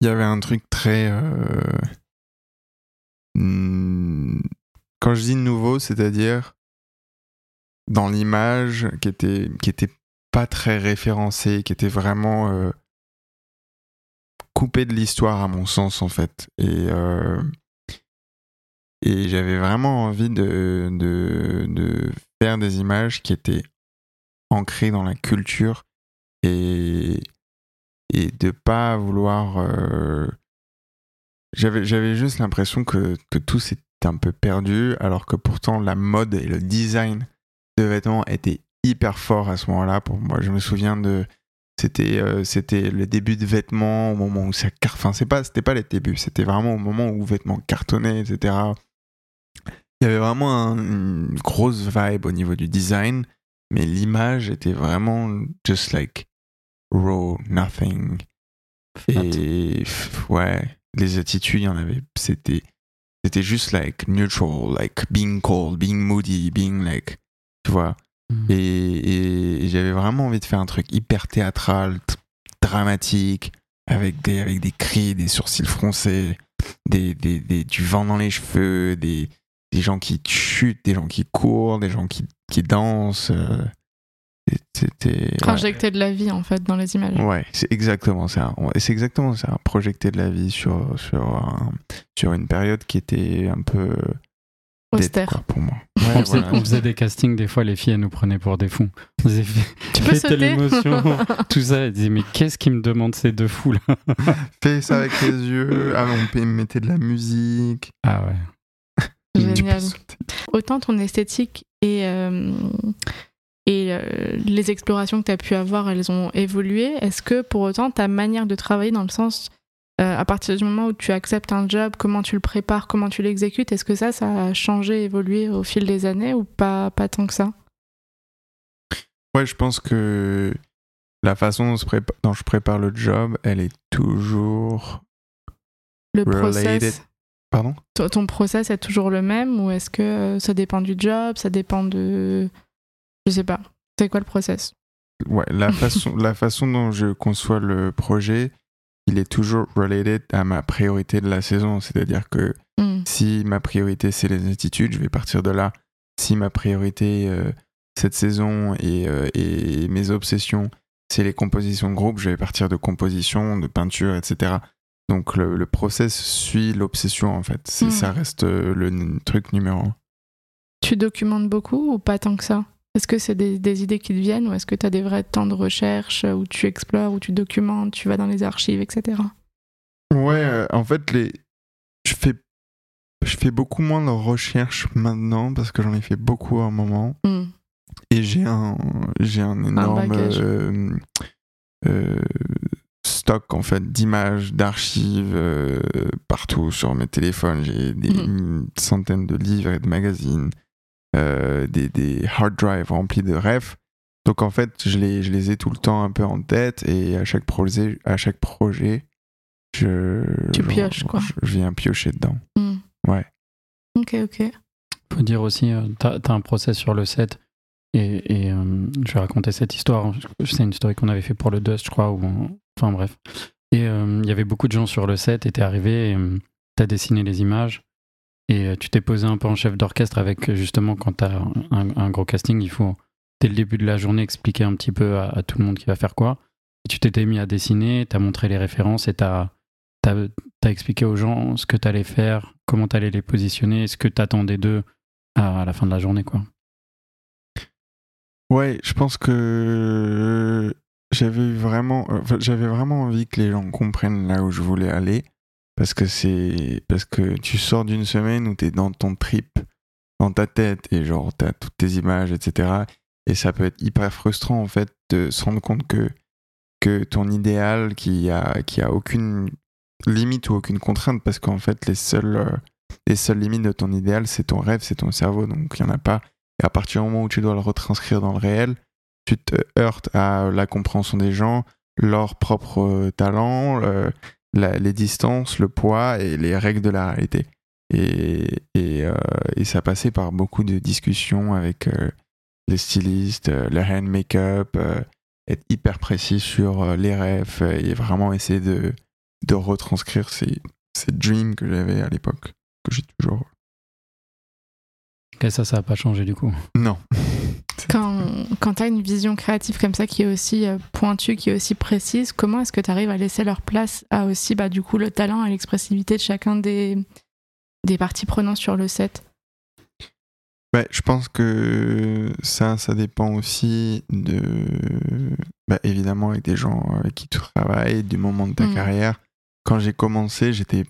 Il y avait un truc très. euh, hmm, Quand je dis nouveau, c'est-à-dire dans l'image qui était, qui était pas très référencée, qui était vraiment euh, coupée de l'histoire à mon sens en fait. Et euh, et j'avais vraiment envie de, de, faire des images qui étaient ancrées dans la culture et, et de pas vouloir. euh, J'avais, j'avais juste l'impression que, que tout s'était un peu perdu, alors que pourtant la mode et le design de vêtements étaient hyper forts à ce moment-là. Pour moi, je me souviens de. C'était, euh, c'était le début de vêtements au moment où ça car... enfin c'est pas c'était pas les débuts c'était vraiment au moment où vêtements cartonnaient etc il y avait vraiment un- une grosse vibe au niveau du design, mais l'image était vraiment just like raw, nothing. Et ouais, les attitudes, il y en avait, c'était, c'était juste like neutral, like being cold, being moody, being like, tu vois. Mhm. Et, et- et j'avais vraiment envie de faire un truc hyper théâtral, dramatique, avec des, avec des cris, des sourcils froncés, des, des, des- du vent dans les cheveux, des, des gens qui chutent, des gens qui courent, des gens qui, qui dansent. euh, C'était. ouais. De la vie, en fait, dans les images. Ouais, c'est exactement ça. C'est exactement ça. Projeter de la vie sur, sur, un- sur une période qui était un peu. Austère. quoi, pour moi. on, Ouais, faisait, voilà. on faisait des castings, des fois les filles elles nous prenaient pour des fous. On faisait Tu fais telle émotion, tout ça. Elles disaient mais qu'est-ce qui me demande ces deux fous là Fais ça avec les yeux. Ah, on mettre de la musique. Ah ouais. Génial. Autant ton esthétique et, euh, et euh, les explorations que tu as pu avoir, elles ont évolué. Est-ce que pour autant ta manière de travailler dans le sens, euh, à partir du moment où tu acceptes un job, comment tu le prépares, comment tu l'exécutes, est-ce que ça, ça a changé, évolué au fil des années ou pas, pas tant que ça? Ouais, je pense que la façon dont, je prépare le job, elle est toujours. Le Related. process? Pardon? Ton, ton process est toujours le même ou est-ce que euh, ça dépend du job, ça dépend de... Je sais pas. C'est quoi le process? Ouais, la façon, la façon dont je conçois le projet, il est toujours related à ma priorité de la saison. C'est-à-dire que Hmm. si ma priorité c'est les attitudes, je vais partir de là. si ma priorité euh, cette saison et, euh, et mes obsessions, c'est les compositions de groupe, je vais partir de composition, de peinture, etc. Donc le, le process suit l'obsession en fait. C'est- Mm. Ça reste euh, le truc numéro un. Tu documentes beaucoup ou pas tant que ça? Est-ce que c'est des, des idées qui te viennent ou est-ce que tu as des vrais temps de recherche euh, où tu explores, où tu documentes, tu vas dans les archives, etc. Ouais, euh, en fait, les... je, fais... je fais beaucoup moins de recherches maintenant parce que j'en ai fait beaucoup à un moment. Hmm. Et j'ai un, j'ai un énorme euh, euh, stock en fait d'images, d'archives euh, partout sur mes téléphones. J'ai des Mhm. centaines de livres et de magazines, euh, des, des hard drives remplis de refs. Donc en fait, je les, je les ai tout le temps un peu en tête et à chaque projet, à chaque projet, je, Tu je- pioches, quoi. Je, je viens piocher dedans. Hmm. Ouais. Ok, ok. Faut dire aussi, euh, t'as as un process sur le set. Et, et, euh, je vais raconter cette histoire. C'est une story qu'on avait fait pour le Dust, je crois. Ou, enfin bref. Et euh, il y avait beaucoup de gens sur le set. Et t'es arrivé, et, t'as dessiné les images. Et euh, tu t'es posé un peu en chef d'orchestre avec euh, justement quand t'as un, gros casting, il faut dès le début de la journée expliquer un petit peu à, tout le monde qui va faire quoi. Tu t'étais mis à dessiner, t'as montré les références et t'as as, expliqué aux gens ce que t'allais faire, comment t'allais les positionner, ce que t'attendais d'eux à, la fin de la journée, quoi. Ouais, je pense que j'avais vraiment, vraiment envie que les gens comprennent là où je voulais aller, parce que c'est, parce que tu sors d'une semaine où t'es dans ton trip, dans ta tête, et genre t'as toutes tes images, etc. Et ça peut être hyper frustrant en fait de se rendre compte que que ton idéal, qui a qui a aucune limite ou aucune contrainte, parce qu'en fait les seules les seules limites de ton idéal, c'est ton rêve, c'est ton cerveau, donc il y en a pas. Et à partir du moment où tu dois le retranscrire dans le réel, tu te heurtes à la compréhension des gens, leur propre talent, le- la- les distances, le poids et les règles de la réalité. Et, et, euh, et ça passait par beaucoup de discussions avec euh, les stylistes, euh, le hand make-up, euh, être hyper précis sur les refs et vraiment essayer de, de retranscrire ces, ces dreams que j'avais à l'époque, que j'ai toujours. Ça, ça n'a pas changé du coup. Non. Quand, quand tu as une vision créative comme ça qui est aussi euh, pointue, qui est aussi précise, comment est-ce que tu arrives à laisser leur place à aussi bah, du coup le talent et l'expressivité de chacun des, des parties prenantes sur le set? Ouais, je pense que ça, ça dépend aussi de. Bah, évidemment, avec des gens avec qui tu travailles, du moment de ta Mm. carrière. Quand j'ai commencé, j'étais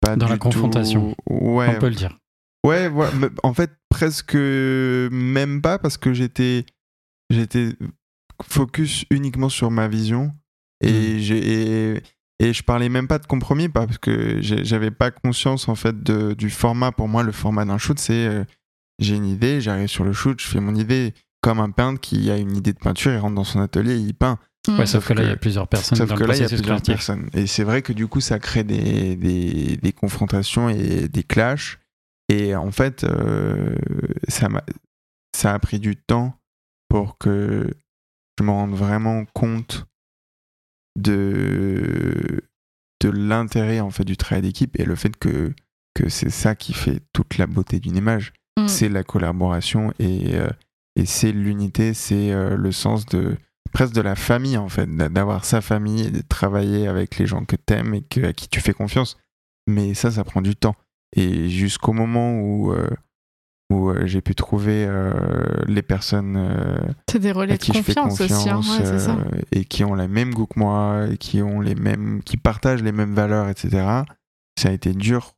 pas Dans du la confrontation. tout- Ouais, On peut le dire. ouais, ouais, mais en fait, presque même pas parce que j'étais, j'étais focus uniquement sur ma vision et j'ai et, et je parlais même pas de compromis parce que j'avais pas conscience en fait de, du format. Pour moi, le format d'un shoot, c'est euh, j'ai une idée, j'arrive sur le shoot, je fais mon idée comme un peintre qui a une idée de peinture, il rentre dans son atelier, il peint. Ouais, sauf, que là, il y a plusieurs personnes Sauf dans que le là, il y a plusieurs personnes. Et c'est vrai que du coup, ça crée des, des, des confrontations et des clashs. Et en fait, euh, ça, m'a- ça a pris du temps pour que je me rende vraiment compte de, de l'intérêt en fait, du travail d'équipe et le fait que, que c'est ça qui fait toute la beauté d'une image. Mm. C'est la collaboration et, euh, et c'est l'unité, c'est euh, le sens de presque de la famille en fait, d'a- d'avoir sa famille et de travailler avec les gens que t'aimes et que, à qui tu fais confiance. Mais ça, ça prend du temps. Et jusqu'au moment où, euh, où euh, j'ai pu trouver euh, les personnes euh, C'est des relais à de qui je fais confiance, aussi, hein, ouais, c'est ça. et qui ont les mêmes goûts que moi, et qui ont les mêmes, qui partagent les mêmes valeurs, etc. Ça a été dur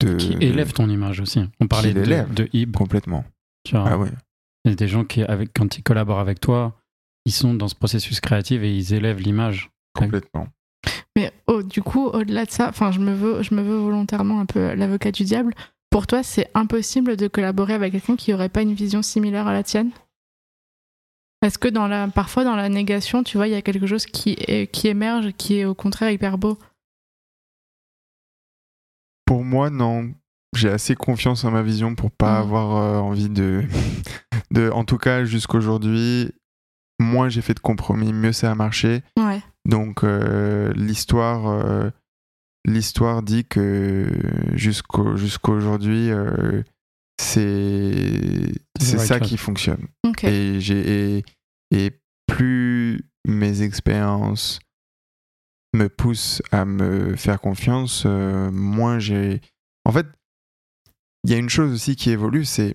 de Qui élève ton image aussi. On parlait de, de Ib. complètement. Tu vois. Ah ouais. Il y a des gens qui, avec, quand ils collaborent avec toi, ils sont dans ce processus créatif et ils élèvent l'image. Complètement. Mais du coup, au-delà de ça, enfin, je me veux, je me veux volontairement un peu l'avocat du diable. Pour toi, c'est impossible de collaborer avec quelqu'un qui n'aurait pas une vision similaire à la tienne? Est-ce que dans la, parfois dans la négation, tu vois, il y a quelque chose qui, est- qui émerge, qui est au contraire hyper beau Pour moi, non. J'ai assez confiance en ma vision pour pas Mhm. avoir euh, envie de, de. En tout cas, jusqu'aujourd'hui, moins j'ai fait de compromis, mieux ça a marché. Ouais. Donc euh, l'histoire, euh, l'histoire dit que jusqu'au jusqu'aujourd'hui, euh, c'est c'est ça qui fonctionne. Et, j'ai, et, et plus mes expériences me poussent à me faire confiance, euh, moins j'ai. En fait, il y a une chose aussi qui évolue, c'est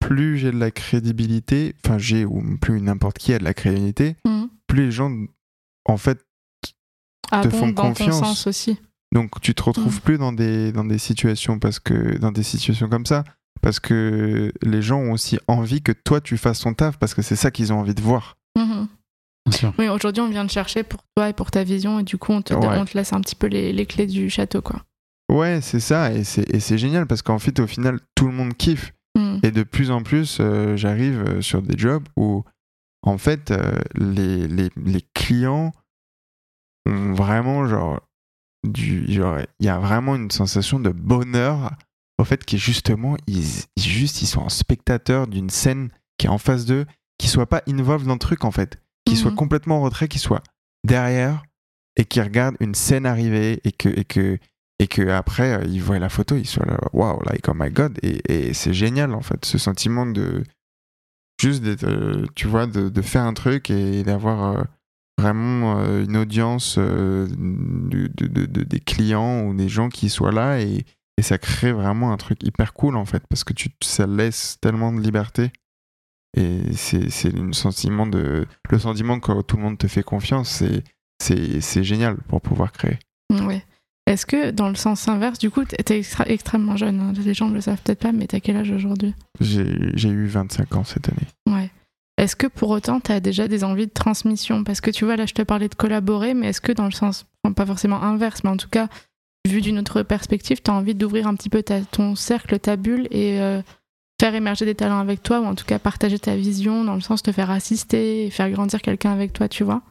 plus j'ai de la crédibilité, enfin j'ai, ou plus n'importe qui a de la crédibilité, Mhm. Plus les gens, en fait, Ah te bon, font dans confiance. ton sens aussi. donc tu te retrouves Mm. plus dans des, dans des situations parce que dans des situations comme ça parce que les gens ont aussi envie que toi tu fasses ton taf parce que c'est ça qu'ils ont envie de voir. Bien sûr. Oui, aujourd'hui, on vient te chercher pour toi et pour ta vision, et du coup, on te, Ouais. on te laisse un petit peu les, les clés du château, quoi. Ouais, c'est ça et c'est et c'est génial parce qu'en fait au final tout le monde kiffe Mhm. et de plus en plus euh, j'arrive euh, sur des jobs où en fait euh, les, les, les clients ont vraiment genre du genre il y a vraiment une sensation de bonheur au fait qu'ils justement ils, juste ils sont en spectateur d'une scène qui est en face d'eux qu'ils soient pas involved dans le truc en fait qu'ils Mhm. soient complètement en retrait qu'ils soient derrière et qu'ils regardent une scène arriver et que et que et que après euh, ils voient la photo ils soient là waouh like oh my god et, et c'est génial en fait ce sentiment de juste euh, tu vois de, faire un truc et d'avoir euh, vraiment euh, une audience de, de- de- de- des clients ou des gens qui soient là et, ça crée vraiment un truc hyper cool en fait parce que tu ça laisse tellement de liberté et c'est le sentiment de le sentiment que tout le monde te fait confiance c'est c'est génial pour pouvoir créer Ouais. Est-ce que dans le sens inverse, du coup, t'es extra- extrêmement jeune, hein, les gens ne le savent peut-être pas, mais t'as quel âge aujourd'hui? J'ai j'ai eu 25 ans cette année. Ouais. Est-ce que pour autant, t'as déjà des envies de transmission? Parce que tu vois, là, je te parlais de collaborer, mais est-ce que dans le sens, enfin, pas forcément inverse, mais en tout cas, vu d'une autre perspective, t'as envie d'ouvrir un petit peu ta- ton cercle, ta bulle et euh, faire émerger des talents avec toi, ou en tout cas partager ta vision, dans le sens de te faire assister et faire grandir quelqu'un avec toi, tu vois?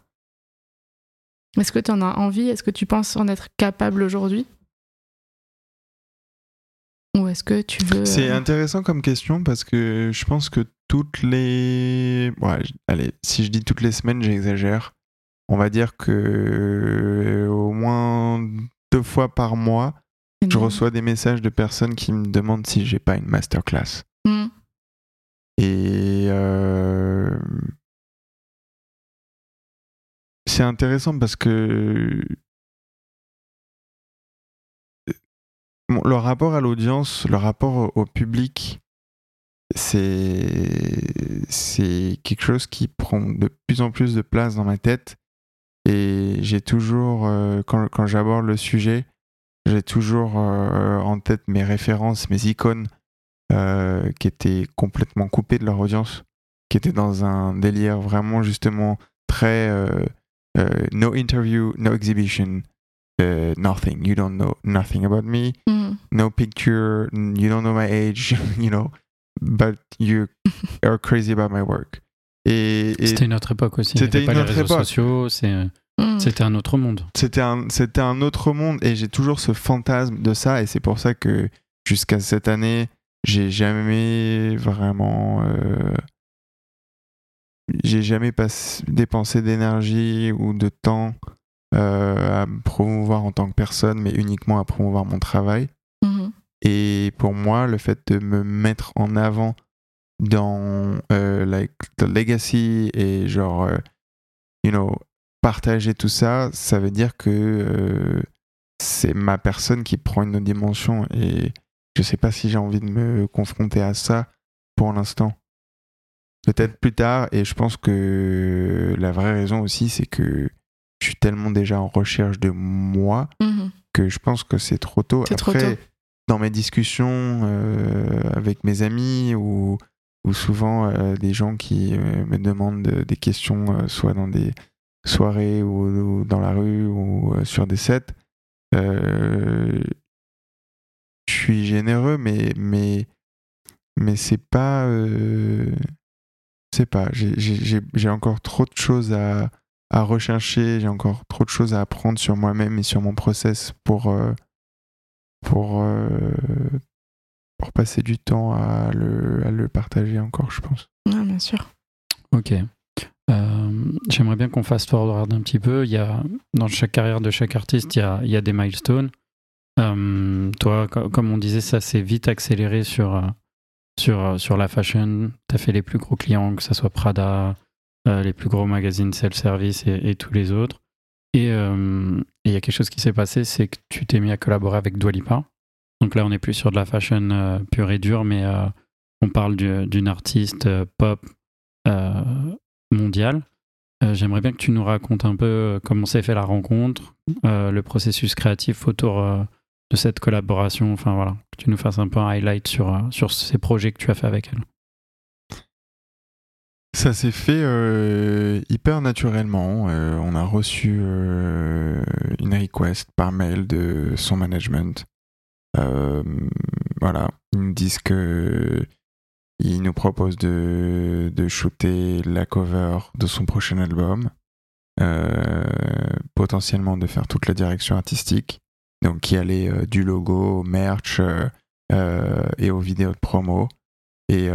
Est-ce que t'en as envie? Est-ce que tu penses en être capable aujourd'hui? Ou est-ce que tu veux... C'est euh, intéressant comme question parce que je pense que toutes les. Allez, si je dis toutes les semaines, j'exagère. On va dire que euh, au moins deux fois par mois, je reçois des messages de personnes qui me demandent si j'ai pas une masterclass. Hmm. Et euh, c'est intéressant parce que Bon, le rapport à l'audience, le rapport au- public, c'est quelque chose qui prend de plus en plus de place dans ma tête. Et j'ai toujours, euh, quand, j'aborde le sujet, j'ai toujours euh, en tête mes références, mes icônes euh, qui étaient complètement coupées de leur audience, qui étaient dans un délire vraiment justement très euh, euh, no interview, no exhibition, euh, nothing. You don't know nothing about me Hmm. no picture, you don't know my age, you know, but you are crazy about my work. Et, et C'était une autre époque aussi. C'était avait pas une les autre réseaux époque. sociaux. c'est- Hmm. C'était un autre monde. c'était un, c'était un autre monde et j'ai toujours ce fantasme de ça et c'est pour ça que jusqu'à cette année, j'ai jamais vraiment, euh, j'ai jamais pas- dépensé d'énergie ou de temps euh, à me promouvoir en tant que personne, mais uniquement à promouvoir mon travail. Mhm. Et pour moi, le fait de me mettre en avant dans euh, like, the legacy et genre, euh, you know, partager tout ça, ça veut dire que euh, c'est ma personne qui prend une autre dimension et je sais pas si j'ai envie de me confronter à ça pour l'instant. Peut-être plus tard et je pense que la vraie raison aussi c'est que je suis tellement déjà en recherche de moi Mhm. que je pense que c'est trop tôt. Trop Après, tôt. dans mes discussions euh, avec mes amis ou, ou souvent euh, des gens qui euh, me demandent de- des questions, soit dans des soirées ou, ou dans la rue ou sur des sets, je suis généreux, mais, mais, mais c'est pas. Je sais pas, j'ai- encore trop de choses à, à rechercher, j'ai encore trop de choses à apprendre sur moi-même et sur mon process pour, euh, pour, euh, pour passer du temps à le, à le partager encore, je pense. Ouais, bien sûr. Ok. Euh, J'aimerais bien qu'on fasse forward un petit peu. Il y a, dans chaque carrière de chaque artiste, il y a, il y a des milestones. Euh, toi, co- comme on disait, ça s'est vite accéléré sur, euh, sur, euh, sur la fashion. Tu as fait les plus gros clients, que ce soit Prada, euh, les plus gros magazines self-service et, et tous les autres. Et euh, il y a quelque chose qui s'est passé, c'est que tu t'es mis à collaborer avec Dua Lipa. Donc là, on n'est plus sur de la fashion euh, pure et dure, mais euh, on parle du- d'une artiste euh, pop euh, mondiale. Euh, J'aimerais bien que tu nous racontes un peu euh, comment s'est fait la rencontre, euh, le processus créatif autour euh, de cette collaboration. Enfin voilà, que tu nous fasses un peu un highlight sur, euh, sur ces projets que tu as fait avec elle. Ça s'est fait euh, hyper naturellement. Euh, on a reçu une request par mail de son management. Voilà, ils nous disent que ils nous proposent de, de shooter la cover de son prochain album, potentiellement de faire toute la direction artistique, donc qui allait euh, du logo au merch euh, euh, et aux vidéos de promo et,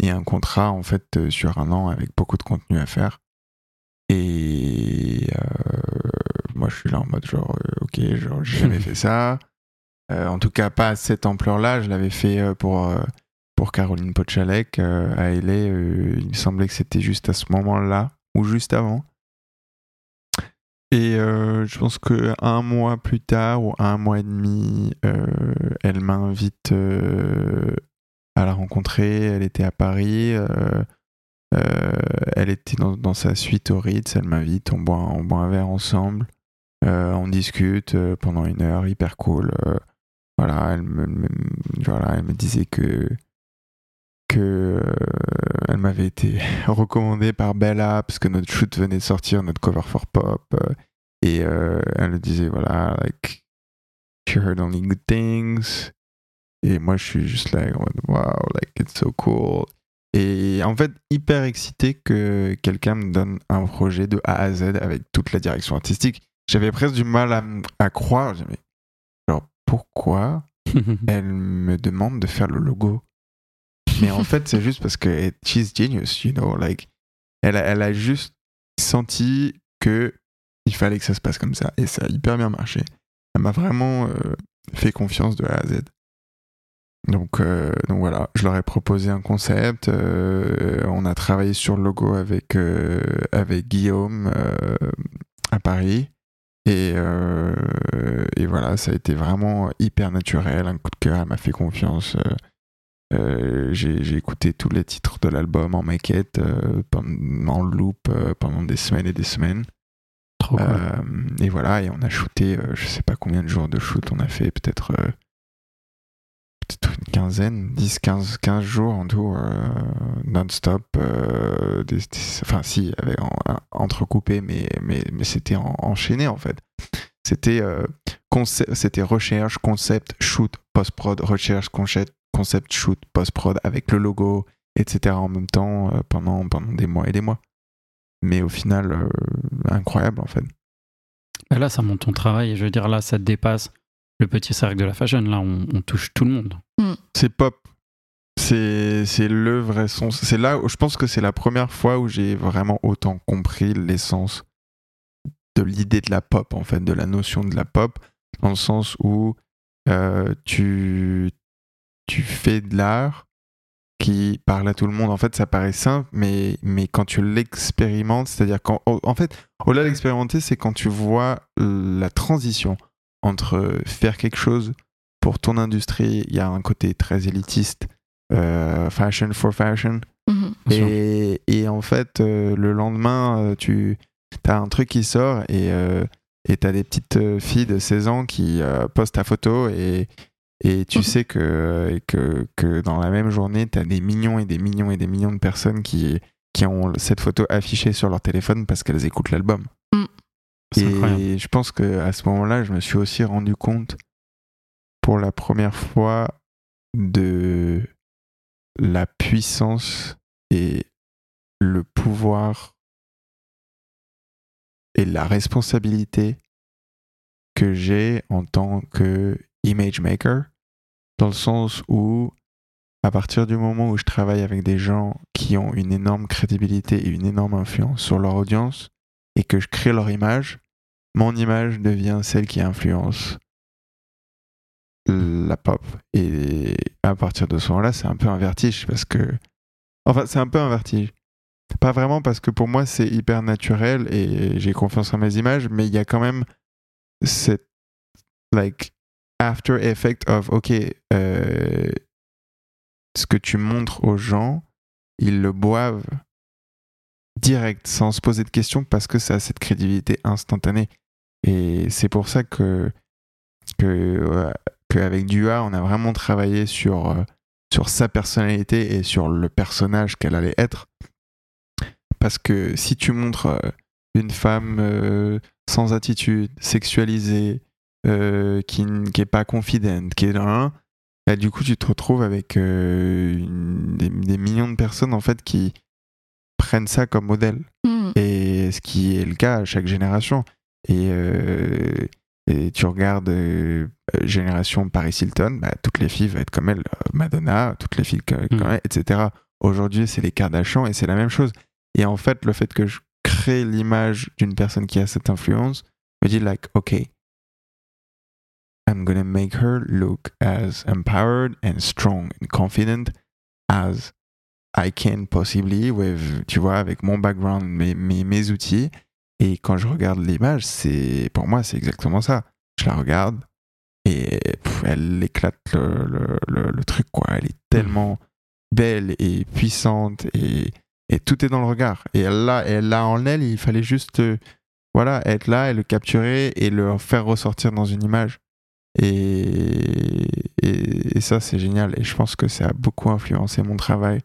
et un contrat en fait sur un an avec beaucoup de contenu à faire. Et moi je suis là en mode genre ok genre j'ai jamais fait ça. Euh, en tout cas pas à cette ampleur-là. Je l'avais fait euh, pour euh, pour Caroline Pochalek à LA. il me semblait que c'était juste à ce moment-là ou juste avant. Et euh, je pense que un mois plus tard ou un mois et demi, euh, elle m'invite euh, à la rencontrer. Elle était à Paris. elle était dans, sa suite au Ritz. Elle m'invite. On boit, on boit un verre ensemble. On discute pendant une heure. Hyper cool. Voilà, elle me, voilà, elle me disait que que m'avait été recommandée par Bella parce que notre shoot venait de sortir, notre cover for pop. euh, et euh, elle me disait, voilà, like, she heard only good things. Et moi, je suis juste là, wow, like, it's so cool. Et en fait, hyper excité que quelqu'un me donne un projet de A à Z avec toute la direction artistique. J'avais presque du mal à, à croire. J'avais, genre, pourquoi elle me demande de faire le logo? Mais en fait, c'est juste parce que she's genius, you know, like, elle a, elle a juste senti que il fallait que ça se passe comme ça. Et ça a hyper bien marché. Elle m'a vraiment euh, fait confiance de A à Z. Donc, euh, donc voilà, je leur ai proposé un concept. euh, on a travaillé sur le logo avec, avec Guillaume à Paris. Et, et voilà, ça a été vraiment hyper naturel, un coup de cœur, elle m'a fait confiance. Euh, j'ai écouté tous les titres de l'album en maquette, euh, pendant- en loop euh, pendant des semaines et des semaines. Trop cool. Euh, et voilà, et on a shooté, je sais pas combien de jours de shoot, on a fait peut-être une quinzaine, 10, 15, 15 jours en tout, non-stop. enfin, si, avec, en- en- entrecoupé, mais, mais, mais c'était en- enchaîné en fait. C'était c'était recherche, concept, shoot, post-prod, recherche, concept, concept, shoot, post-prod, avec le logo, etc. en même temps euh, pendant, pendant des mois et des mois. Mais au final, euh, incroyable en fait. Là, ça monte ton travail. Je veux dire, là, ça dépasse le petit cercle de la fashion. Là, on, on touche tout le monde. C'est pop. C'est c'est le vrai son. C'est là où je pense que c'est la première fois où j'ai vraiment autant compris l'essence de l'idée de la pop, en fait, de la notion de la pop, dans le sens où euh, tu, tu fais de l'art qui parle à tout le monde. En fait, ça paraît simple, mais, mais quand tu l'expérimentes, c'est-à-dire qu'en en fait, au-delà de l'expérimenter, c'est quand tu vois la transition entre faire quelque chose pour ton industrie, il y a un côté très élitiste, euh, fashion for fashion, Mhm. Sûr. et, et en fait, euh, le lendemain, euh, tu as un truc qui sort et euh, et t'as des petites filles de 16 ans qui euh, postent ta photo et, et tu sais que, que, que dans la même journée, t'as des millions et des millions et des millions de personnes qui, qui ont cette photo affichée sur leur téléphone parce qu'elles écoutent l'album. Incroyable. Et je pense que à ce moment-là, je me suis aussi rendu compte pour la première fois de la puissance et le pouvoir et la responsabilité que j'ai en tant que image maker, dans le sens où à partir du moment où je travaille avec des gens qui ont une énorme crédibilité et une énorme influence sur leur audience, et que je crée leur image, mon image devient celle qui influence la pop. Et à partir de ce moment-là, c'est un peu un vertige parce que. Enfin, c'est un peu un vertige. Pas vraiment parce que pour moi, c'est hyper naturel et j'ai confiance en mes images, mais il y a quand même cette. Like, after effect of, ok, euh, ce que tu montres aux gens, ils le boivent direct, sans se poser de questions, parce que ça a cette crédibilité instantanée. Et c'est pour ça que, que, euh, Dua, on a vraiment travaillé sur, euh, sur sa personnalité et sur le personnage qu'elle allait être. Parce que si tu montres une femme sans attitude, sexualisée, euh, qui n'est pas confidente, qui est dans un, bah, du coup tu te retrouves avec euh, une- des, des millions de personnes en fait qui prennent ça comme modèle. Hmm. Et ce qui est le cas à chaque génération. Et, euh, et tu regardes génération Paris Hilton, bah, toutes les filles vont être comme elle, Madonna, toutes les filles comme Mm. elle, etc. Aujourd'hui, c'est les Kardashians et c'est la même chose. Et en fait, le fait que je crée l'image d'une personne qui a cette influence me dit, like, OK, I'm gonna make her look as empowered and strong and confident as I can possibly with, tu vois, avec mon background, mes, mes, mes outils. Et quand je regarde l'image, c'est, pour moi, c'est exactement ça. Je la regarde et pff, elle éclate le, le, le- le truc, quoi. Elle est tellement belle et puissante et, et tout est dans le regard. Et elle l'a, elle l'a en elle, il fallait juste, euh, voilà, être là et le capturer et le faire ressortir dans une image. Et, et, et ça, c'est génial. Et je pense que ça a beaucoup influencé mon travail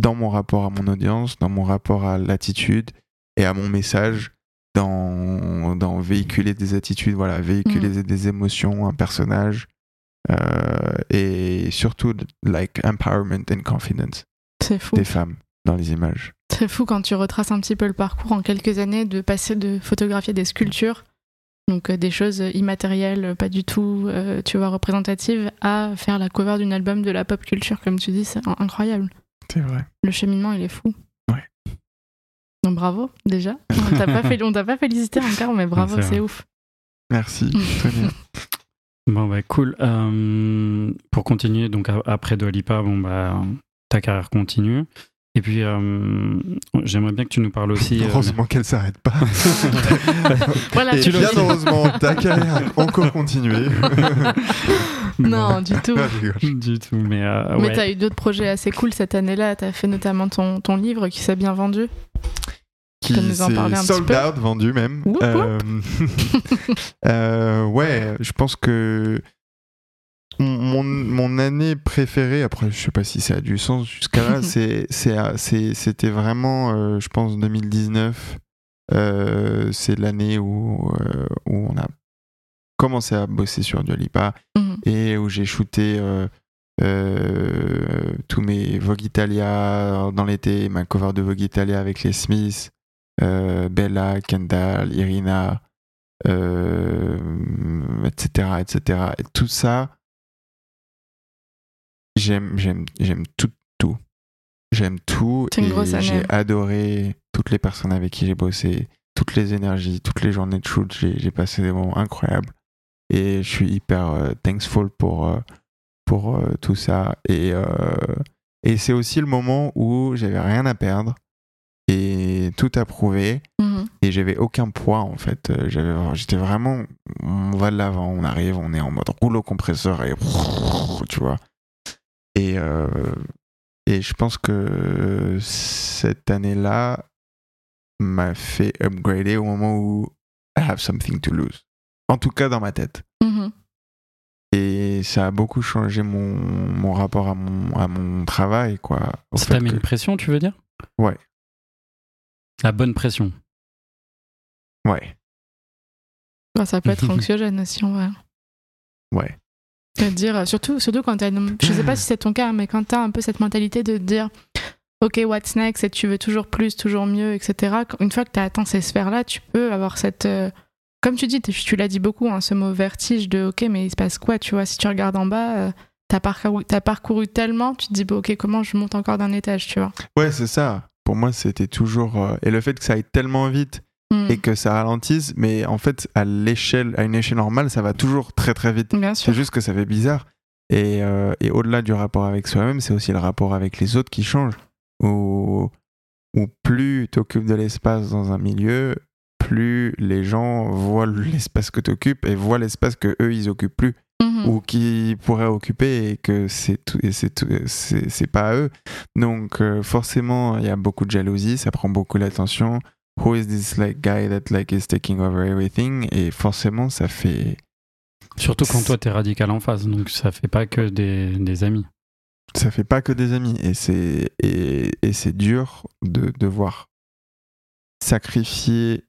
dans mon rapport à mon audience, dans mon rapport à l'attitude et à mon message, dans, dans véhiculer des attitudes, voilà, véhiculer des, des émotions, un personnage, euh, et surtout, like, empowerment and confidence fou. des femmes dans les images. C'est fou quand tu retraces un petit peu le parcours en quelques années de passer de photographier des sculptures, donc euh, des choses immatérielles, euh, pas du tout, euh, tu vois, représentatives, à faire la cover d'un album de la pop culture, comme tu dis, c'est in- incroyable. C'est vrai. Le cheminement, il est fou. Ouais. Donc bravo, déjà. On t'a pas, fait- on t'a pas félicité encore, mais bravo, c'est ouf. Merci, Sonia. Bon, bah, cool. Euh, pour continuer, donc après Dua Lipa, bon, bah, ta carrière continue. Et puis, euh, j'aimerais bien que tu nous parles aussi. euh, Heureusement qu'elle s'arrête pas. Voilà, Et tu le bien heureusement, ta carrière a encore continué. Non, du tout. Du tout, mais, euh, Mais ouais. t'as eu d'autres projets assez cool cette année-là. T'as fait notamment ton, ton livre qui s'est bien vendu. qui peux nous en s'est parler un petit sold out, vendu même. Whoop, whoop. Euh, euh, ouais, je pense que mon, mon année préférée, après je sais pas si ça a du sens jusqu'à là, c'est- c'était vraiment, euh, je pense, 2019. Euh, c'est l'année où, euh, où on a commencé à bosser sur Dua Lipa Mhm. et où j'ai shooté euh, euh, tous mes Vogue Italia dans l'été, ma cover de Vogue Italia avec les Smiths, euh, Bella, Kendall, Irina, euh, etc., etc. Et tout ça, j'aime, j'aime, j'aime tout, tout. J'aime tout une et j'ai adoré toutes les personnes avec qui j'ai bossé, toutes les énergies, toutes les journées de shoot. J'ai, passé des moments incroyables et je suis hyper euh, thankful pour euh, pour euh, tout ça et euh, et c'est aussi le moment où j'avais rien à perdre et tout à prouver Mhm. et j'avais aucun poids en fait j'étais vraiment on va de l'avant on arrive on est en mode rouleau compresseur et tu vois et euh, et je pense que cette année là m'a fait upgrader au moment où I have something to lose en tout cas dans ma tête Mhm. et ça a beaucoup changé mon, mon rapport à mon, à mon travail quoi au Ça t'a mis que- une pression, tu veux dire? Ouais. La bonne pression. ouais Bah, ça peut être anxiogène aussi, en vrai. ouais dire, euh, surtout, surtout quand une... Je sais pas si c'est ton cas, mais quand t'as un peu cette mentalité de dire OK, what's next et tu veux toujours plus, toujours mieux, etc. Une fois que t'as atteint ces sphères-là, tu peux avoir cette... euh, Comme tu dis, tu tu l'as dit beaucoup, hein, ce mot vertige de OK, mais il se passe quoi, tu vois Si tu regardes en bas, euh, t'as parcouru, t'as parcouru tellement, tu te dis, OK, comment je monte encore d'un étage, tu vois Ouais, c'est ça. Pour moi, c'était toujours. euh, Et le fait que ça aille tellement vite Et que ça ralentisse, mais en fait, à l'échelle, à une échelle normale, ça va toujours très très vite. C'est juste que ça fait bizarre. Et, euh, et au-delà du rapport avec soi-même, c'est aussi le rapport avec les autres qui change. Où, où plus tu occupes de l'espace dans un milieu, plus les gens voient l'espace que tu occupes et voient l'espace que eux ils occupent plus Mhm. ou qui pourraient occuper et que c'est tout et c'est tout- c'est c'est pas à eux. Donc euh, forcément, il y a beaucoup de jalousie, ça prend beaucoup l'attention. Who is this like guy that like is taking over everything? Et forcément, ça fait Surtout quand toi t'es radical en face, donc ça fait pas que des, des amis. ça fait pas que des amis et c'est et, et c'est dur de devoir sacrifier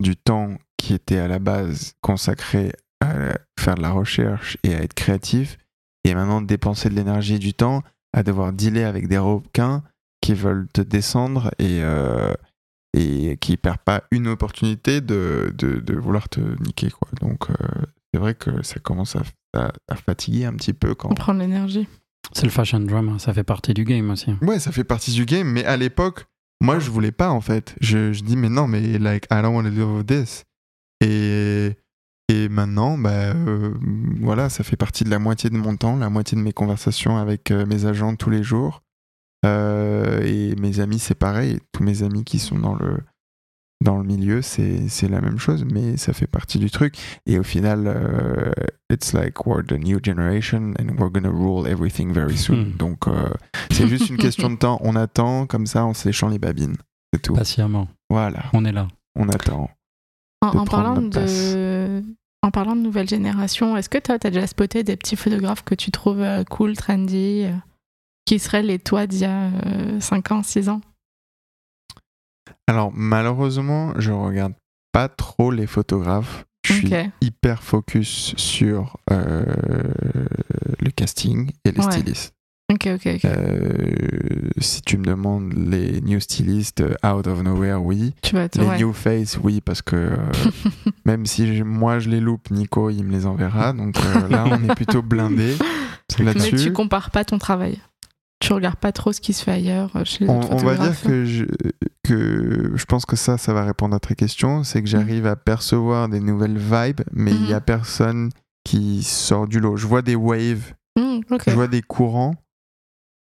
du temps qui était à la base consacré à faire de la recherche et à être créatif et maintenant dépenser de l'énergie et du temps à devoir dealer avec des requins qui veulent te descendre et euh, et qui perdent pas une opportunité de, de, de vouloir te niquer quoi donc euh, c'est vrai que ça commence à, à- à fatiguer un petit peu quand On prend de l'énergie. C'est le fashion drama, ça fait partie du game aussi. Ouais, ça fait partie du game, mais à l'époque, moi, je voulais pas, en fait. Je, je dis, mais non, mais like, I don't want to with this. Et, et maintenant, bah, euh, voilà, ça fait partie de la moitié de mon temps, la moitié de mes conversations avec euh, mes agents tous les jours. Euh, et mes amis, c'est pareil. Tous mes amis qui sont dans le, dans le milieu, c'est c'est la même chose, mais ça fait partie du truc. Et au final, euh, it's like we're the new generation and we're gonna rule everything very soon. Hmm. Donc, euh, c'est juste une question de temps. On attend comme ça en se léchant les babines. C'est tout. Patiemment, Voilà, on est là. on attend. En, de en prendre parlant notre de, en parlant de nouvelle génération, est-ce que toi, t'as déjà spoté des petits photographes que tu trouves euh, cool, trendy, euh, qui seraient les toi d'il y a 5 ans, 6 ans Alors, malheureusement, je regarde pas trop les photographes. Je suis hyper focus sur euh, le casting et les Ouais. stylistes. Ok, ok, ok. Euh, si tu me demandes les new stylistes euh, out of nowhere, oui. tu vas te. Les ouais. new face, oui, parce que euh, même si je- moi je les loupe, Nico il me les enverra. Donc euh, là, on est plutôt blindé Mais là-dessus. tu compares pas ton travail. Tu regardes pas trop ce qui se fait ailleurs euh, chez les On, autres on va dire que je, que je pense que ça, ça va répondre à ta question. C'est que j'arrive à percevoir des nouvelles vibes, mais il y a Mhm. personne qui sort du lot. Je vois des waves, ok. je vois des courants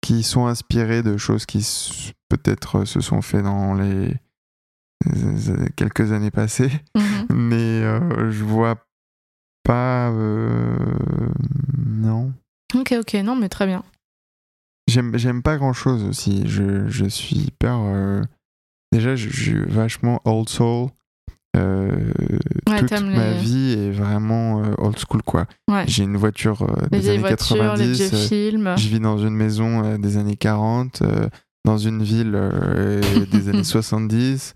qui sont inspirés de choses qui peut-être euh, se sont fait dans les euh, quelques années passées, Mhm. mais euh, je vois pas. euh, non. Ok, ok, non, mais très bien. J'aime, pas grand chose aussi. Je, je suis hyper. euh, Déjà, je, je suis vachement old soul. Euh, Ouais, toute ma les- vie est vraiment euh, old school, quoi. Ouais. J'ai une voiture euh, des années voitures, 90. les vieux films. je vis dans une maison euh, des années 40, euh, dans une ville des années 70.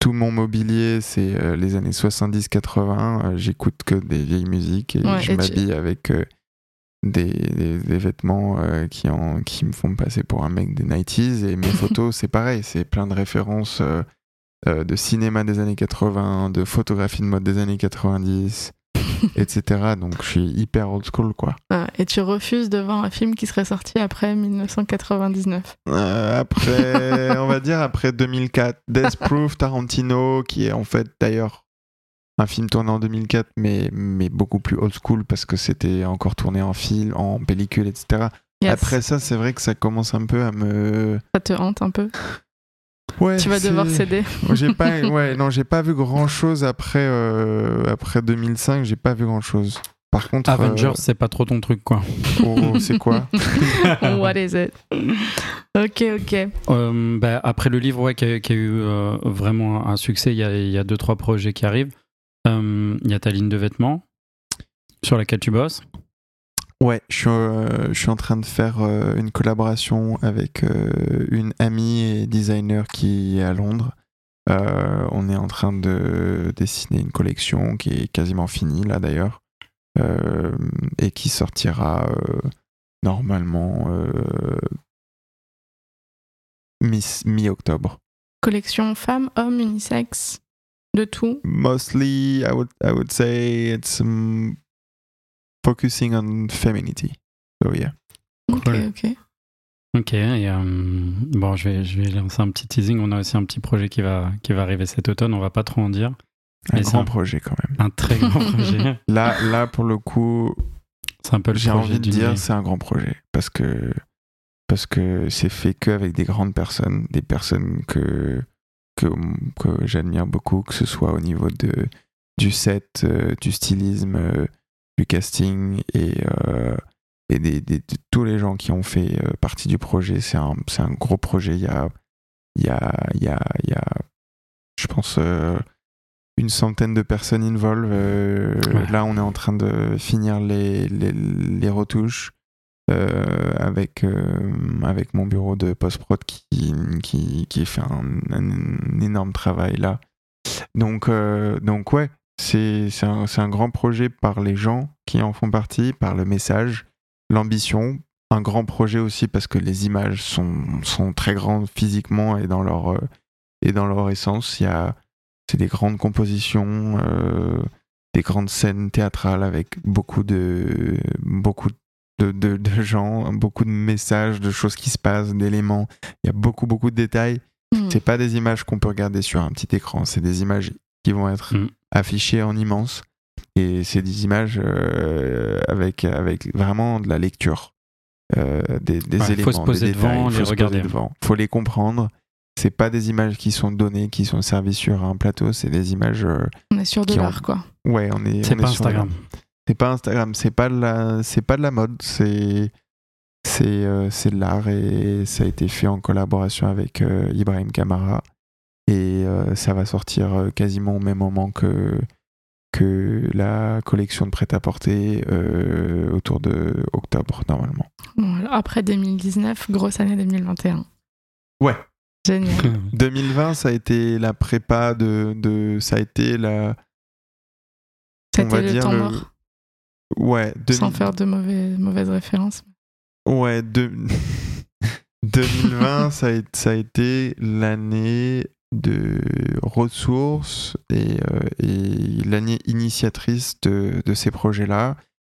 Tout mon mobilier, c'est les années 70-80. Euh, J'écoute que des vieilles musiques et Ouais, je tu- m'habille avec des, des- des vêtements euh, qui, en, qui me font passer pour un mec des 90s. Et mes photos, c'est pareil. C'est plein de références euh, euh, de cinéma des années 80, de photographie de mode des années 90, etc. Donc je suis hyper old school, quoi. Ah, et tu refuses de voir un film qui serait sorti après 1999. Euh, après, on va dire après 2004, Death Proof, Tarantino, qui est en fait d'ailleurs un film tourné en 2004, mais, mais beaucoup plus old school parce que c'était encore tourné en film, en pellicule, etc. Yes. Après ça, c'est vrai que ça commence un peu à me. Ça te hante un peu? Ouais, tu vas devoir céder. J'ai pas, ouais, non, j'ai pas vu grand chose après, euh, après 2005. J'ai pas vu grand chose. Par contre, Avengers, euh, c'est pas trop ton truc, quoi. oh, c'est quoi? What is it? Ok, ok. Euh, bah, après le livre, ouais, qui a, qui a eu euh, vraiment un succès, il y a, il y a deux, trois projets qui arrivent. Euh, Il y a ta ligne de vêtements sur laquelle tu bosses? Ouais, je suis, euh, je suis en train de faire euh, une collaboration avec euh, une amie et designer qui est à Londres. Euh, on est en train de dessiner une collection qui est quasiment finie là d'ailleurs euh, et qui sortira euh, normalement euh, mi- mi-octobre. Collection femmes, hommes, unisex, de tout. Mostly, I would, I would say it's um, focusing on femininity. So yeah. Ok, Cool. ok. Ok, et euh, bon, je vais, je vais lancer un petit teasing. On a aussi un petit projet qui va, qui va arriver cet automne. On va pas trop en dire. Un grand un- projet quand même. Un très grand projet. Là, là pour le coup, C'est un peu le j'ai envie de dire c'est un grand projet parce que parce que c'est fait que avec des grandes personnes, des personnes que que, que j'admire beaucoup, que ce soit au niveau de du set, euh, du stylisme, euh, du casting et euh, et des, des- de tous les gens qui ont fait partie du projet. C'est un un gros projet. Il y a il y a il y a il y a je pense une centaine de personnes involved. Ouais. Là, on est en train de finir les, les, les retouches euh, avec, euh, avec mon bureau de post-prod qui, qui, qui fait un, énorme travail là. Donc, euh, donc ouais, c'est un, un grand projet par les gens qui en font partie, par le message, l'ambition. Un grand projet aussi parce que les images sont, sont très grandes physiquement et dans leur, euh, et dans leur essence. Il y a, c'est des grandes compositions, des grandes scènes théâtrales avec beaucoup de, beaucoup de, de, de gens, beaucoup de messages, de choses qui se passent, d'éléments. Il y a beaucoup, beaucoup de détails. Hmm. C'est pas des images qu'on peut regarder sur un petit écran, c'est des images qui vont être Mm. affichées en immense. Et c'est des images euh, avec, avec vraiment de la lecture, euh, des, des Ouais, faut éléments, se poser des devant, détails, les faut poser regarder. devant, faut les comprendre. C'est pas des images qui sont données, qui sont servies sur un plateau, c'est des images. euh, On est sûr de ont- l'art, quoi. ouais, on est. C'est on est pas sur Instagram. C'est pas Instagram, c'est pas de la, c'est pas de la mode, c'est c'est euh, c'est de l'art et ça a été fait en collaboration avec euh, Ibrahim Kamara et euh, ça va sortir quasiment au même moment que que la collection de prêt-à-porter euh, autour de octobre normalement. Après 2019, grosse année 2021. Ouais. Génial. 2020, ça a été la prépa de, de ça a été la on va C'était le dire temps le- mort, ouais 2000 sans faire de mauvais, mauvaises références. Ouais, de... 2020, ça, a, ça a été l'année de ressources et, euh, et l'année initiatrice de, de ces projets-là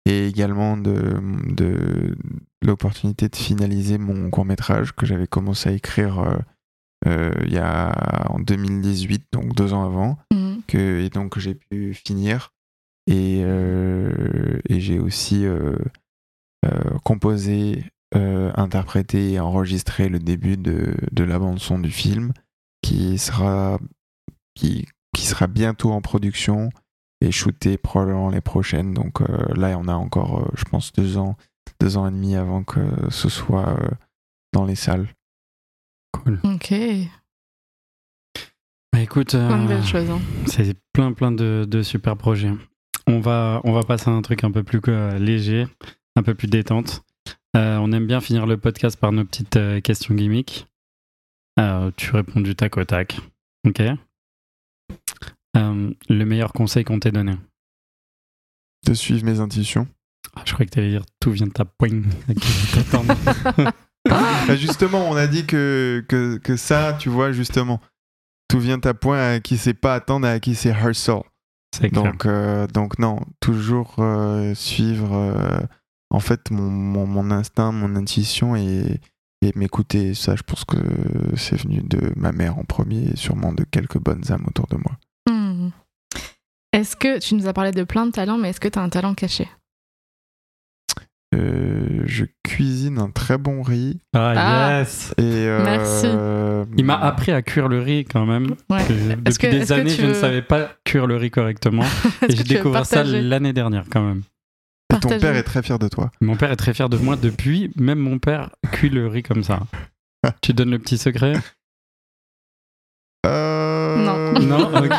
et également de, de l'opportunité de finaliser mon court-métrage que j'avais commencé à écrire euh, euh, il y a, en 2018, donc deux ans avant que, et donc j'ai pu finir. Et, euh, et j'ai aussi euh, euh, composé, euh, interprété et enregistré le début de, de la bande-son du film qui sera, qui, qui sera bientôt en production et shooté probablement les prochaines. Donc euh, là, on a encore, euh, je pense, deux ans, deux ans et demi avant que ce soit euh, dans les salles. Cool. Ok, Bah écoute, plein de euh, belles choses. hein. c'est plein plein de, de super projets. On va, on va passer à un truc un peu plus euh, léger, un peu plus détente. Euh, on aime bien finir le podcast par nos petites euh, questions gimmicks. Tu réponds du tac au tac. Ok Le meilleur conseil qu'on t'ait donné? De suivre mes intuitions. Ah, Je croyais que t'allais dire tout vient de ta poigne. Bah, justement, on a dit que, que, que ça, tu vois, justement, tout vient à point à qui sait pas attendre à qui c'est clair. Donc, euh, donc non, toujours euh, suivre euh, en fait mon, mon, mon instinct, mon intuition et, et m'écouter. Ça, je pense que c'est venu de ma mère en premier et sûrement de quelques bonnes âmes autour de moi. Hmm. Est-ce que tu nous as parlé de plein de talents, mais est-ce que tu as un talent caché? Euh, je cuisine un très bon riz Ah, Ah. yes et euh, Merci. Il m'a appris à cuire le riz quand même. Ouais. Depuis que- des années, je ne savais pas cuire le riz correctement. Et j'ai découvert ça l'année dernière quand même. et ton père est très fier de toi. Mon père est très fier de moi depuis. Même mon père cuit le riz comme ça. tu donnes le petit secret? Euh, Non. Non Ok.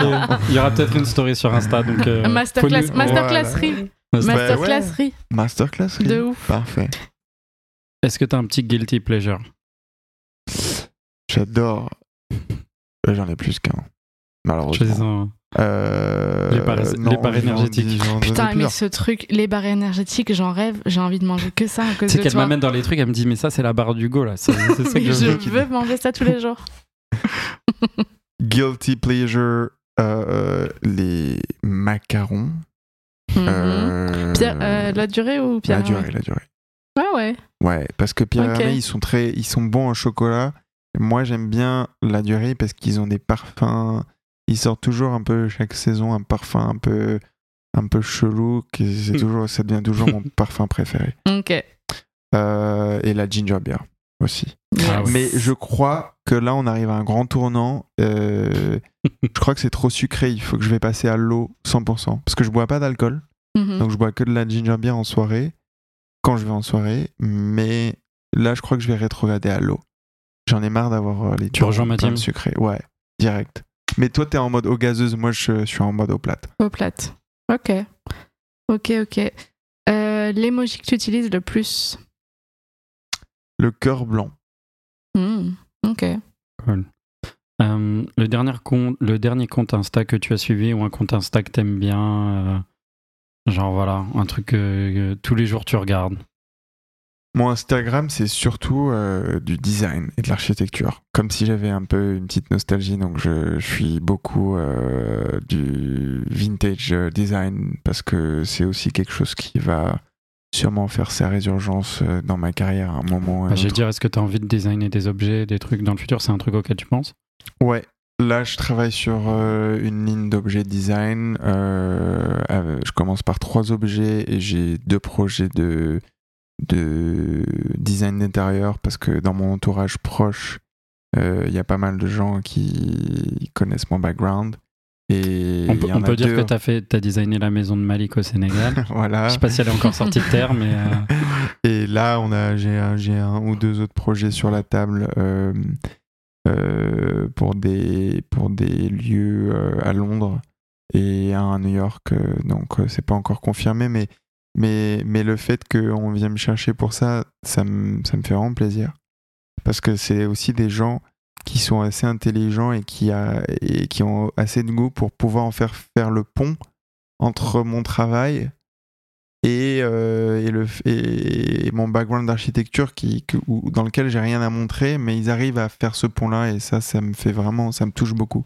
Il y aura peut-être une story sur Insta. Donc, euh, Masterclass, masterclass Voilà. riz. Masterclass ouais. riz. Masterclass riz. De ouf. Parfait. Est-ce que t'as un petit guilty pleasure? J'adore. Euh, J'en ai plus qu'un. Malheureusement. Euh, Les barres- non, les barres énergétiques. Putain, mais ce truc, les barres énergétiques, j'en rêve, j'ai envie de manger que ça à cause C'est qu'elle m'amène dans les trucs, elle me dit, mais ça, c'est la barre du go là. C'est c'est ça que je veux. veux manger ça tous les jours. Guilty pleasure, euh, les macarons. Mhm. Euh, Pierre, euh, la durée ou Pierre La durée, la durée. Ouais, ouais. Ouais, parce que Pierre Ok. Hermé, ils sont très, ils sont bons en chocolat. Moi, j'aime bien la durée parce qu'ils ont des parfums. Ils sortent toujours un peu chaque saison un parfum un peu, un peu chelou. qui- C'est toujours, ça devient toujours mon parfum préféré. Ok. Euh, et la ginger beer aussi. Ah ouais. Mais je crois que là, on arrive à un grand tournant. Euh, je crois que c'est trop sucré. Il faut que je vais passer à l'eau 100%. Parce que je bois pas d'alcool. Mhm. Donc je bois que de la ginger beer en soirée, quand je vais en soirée, mais là je crois que je vais rétrograder à l'eau. J'en ai marre d'avoir euh, les Tu rejoins ma plein de team sucré. Ouais, direct. Mais toi t'es en mode eau gazeuse, moi je, je suis en mode eau plate. Au plate. Ok. Ok, ok. Euh, L'emoji que tu utilises le plus? Le cœur blanc. Hmm, Ok. Euh, le, dernier compte, le dernier compte Insta que tu as suivi ou un compte Insta que t'aimes bien euh, Genre voilà, un truc que, que tous les jours tu regardes. Mon Instagram c'est surtout euh, du design et de l'architecture. Comme si j'avais un peu une petite nostalgie, donc je, je suis beaucoup euh, du vintage design parce que c'est aussi quelque chose qui va sûrement faire sa résurgence euh, dans ma carrière à un moment. Bah, J'ai autre. dire, est-ce que tu as envie de designer des objets, des trucs dans le futur? C'est un truc auquel tu penses? Ouais, là je travaille sur euh, une ligne d'objets design. Euh, euh, je commence par trois objets et j'ai deux projets de, de design d'intérieur parce que dans mon entourage proche, il y a pas mal de gens qui connaissent mon background. Et On peut, on dire deux- que tu as, fait, t'as designé la maison de Malik au Sénégal. voilà. Je sais pas si elle est encore sortie de terre, mais euh, Et là, on a, j'ai, un, ou deux autres projets sur la table euh, euh, pour, des, pour des lieux à Londres et un à New York. donc, c'est pas encore confirmé, mais, mais, mais le fait qu'on vient me chercher pour ça, ça me, ça me fait vraiment plaisir. Parce que c'est aussi des gens qui sont assez intelligents et qui, a, et qui ont assez de goût pour pouvoir en faire faire le pont entre mon travail et, euh, et, le, et, mon background d'architecture qui, où- dans lequel j'ai rien à montrer, mais ils arrivent à faire ce pont-là et ça, ça me fait vraiment, ça me touche beaucoup.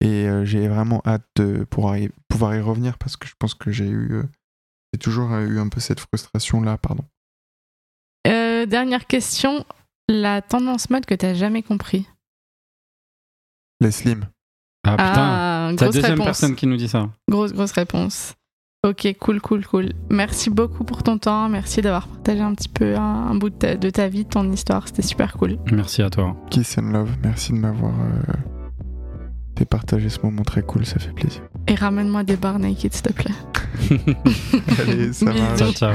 Et euh, j'ai vraiment hâte de pouvoir y, pouvoir y revenir parce que je pense que j'ai eu, euh, j'ai toujours eu un peu cette frustration-là, pardon. Dernière question. La tendance mode que t'as jamais compris? Les slims. ah putain, Ah, c'est la grosse deuxième réponse. personne qui nous dit ça. Grosse, grosse réponse. Ok, cool, cool, cool. Merci beaucoup pour ton temps. Merci d'avoir partagé un petit peu un, un bout de ta, de ta vie, de ton histoire. C'était super cool. Merci à toi. Kiss and love, merci de m'avoir euh, fait partager ce moment très cool, ça fait plaisir. Et ramène-moi des bars naked, s'il te plaît. Allez, ça marche. Ciao, ciao.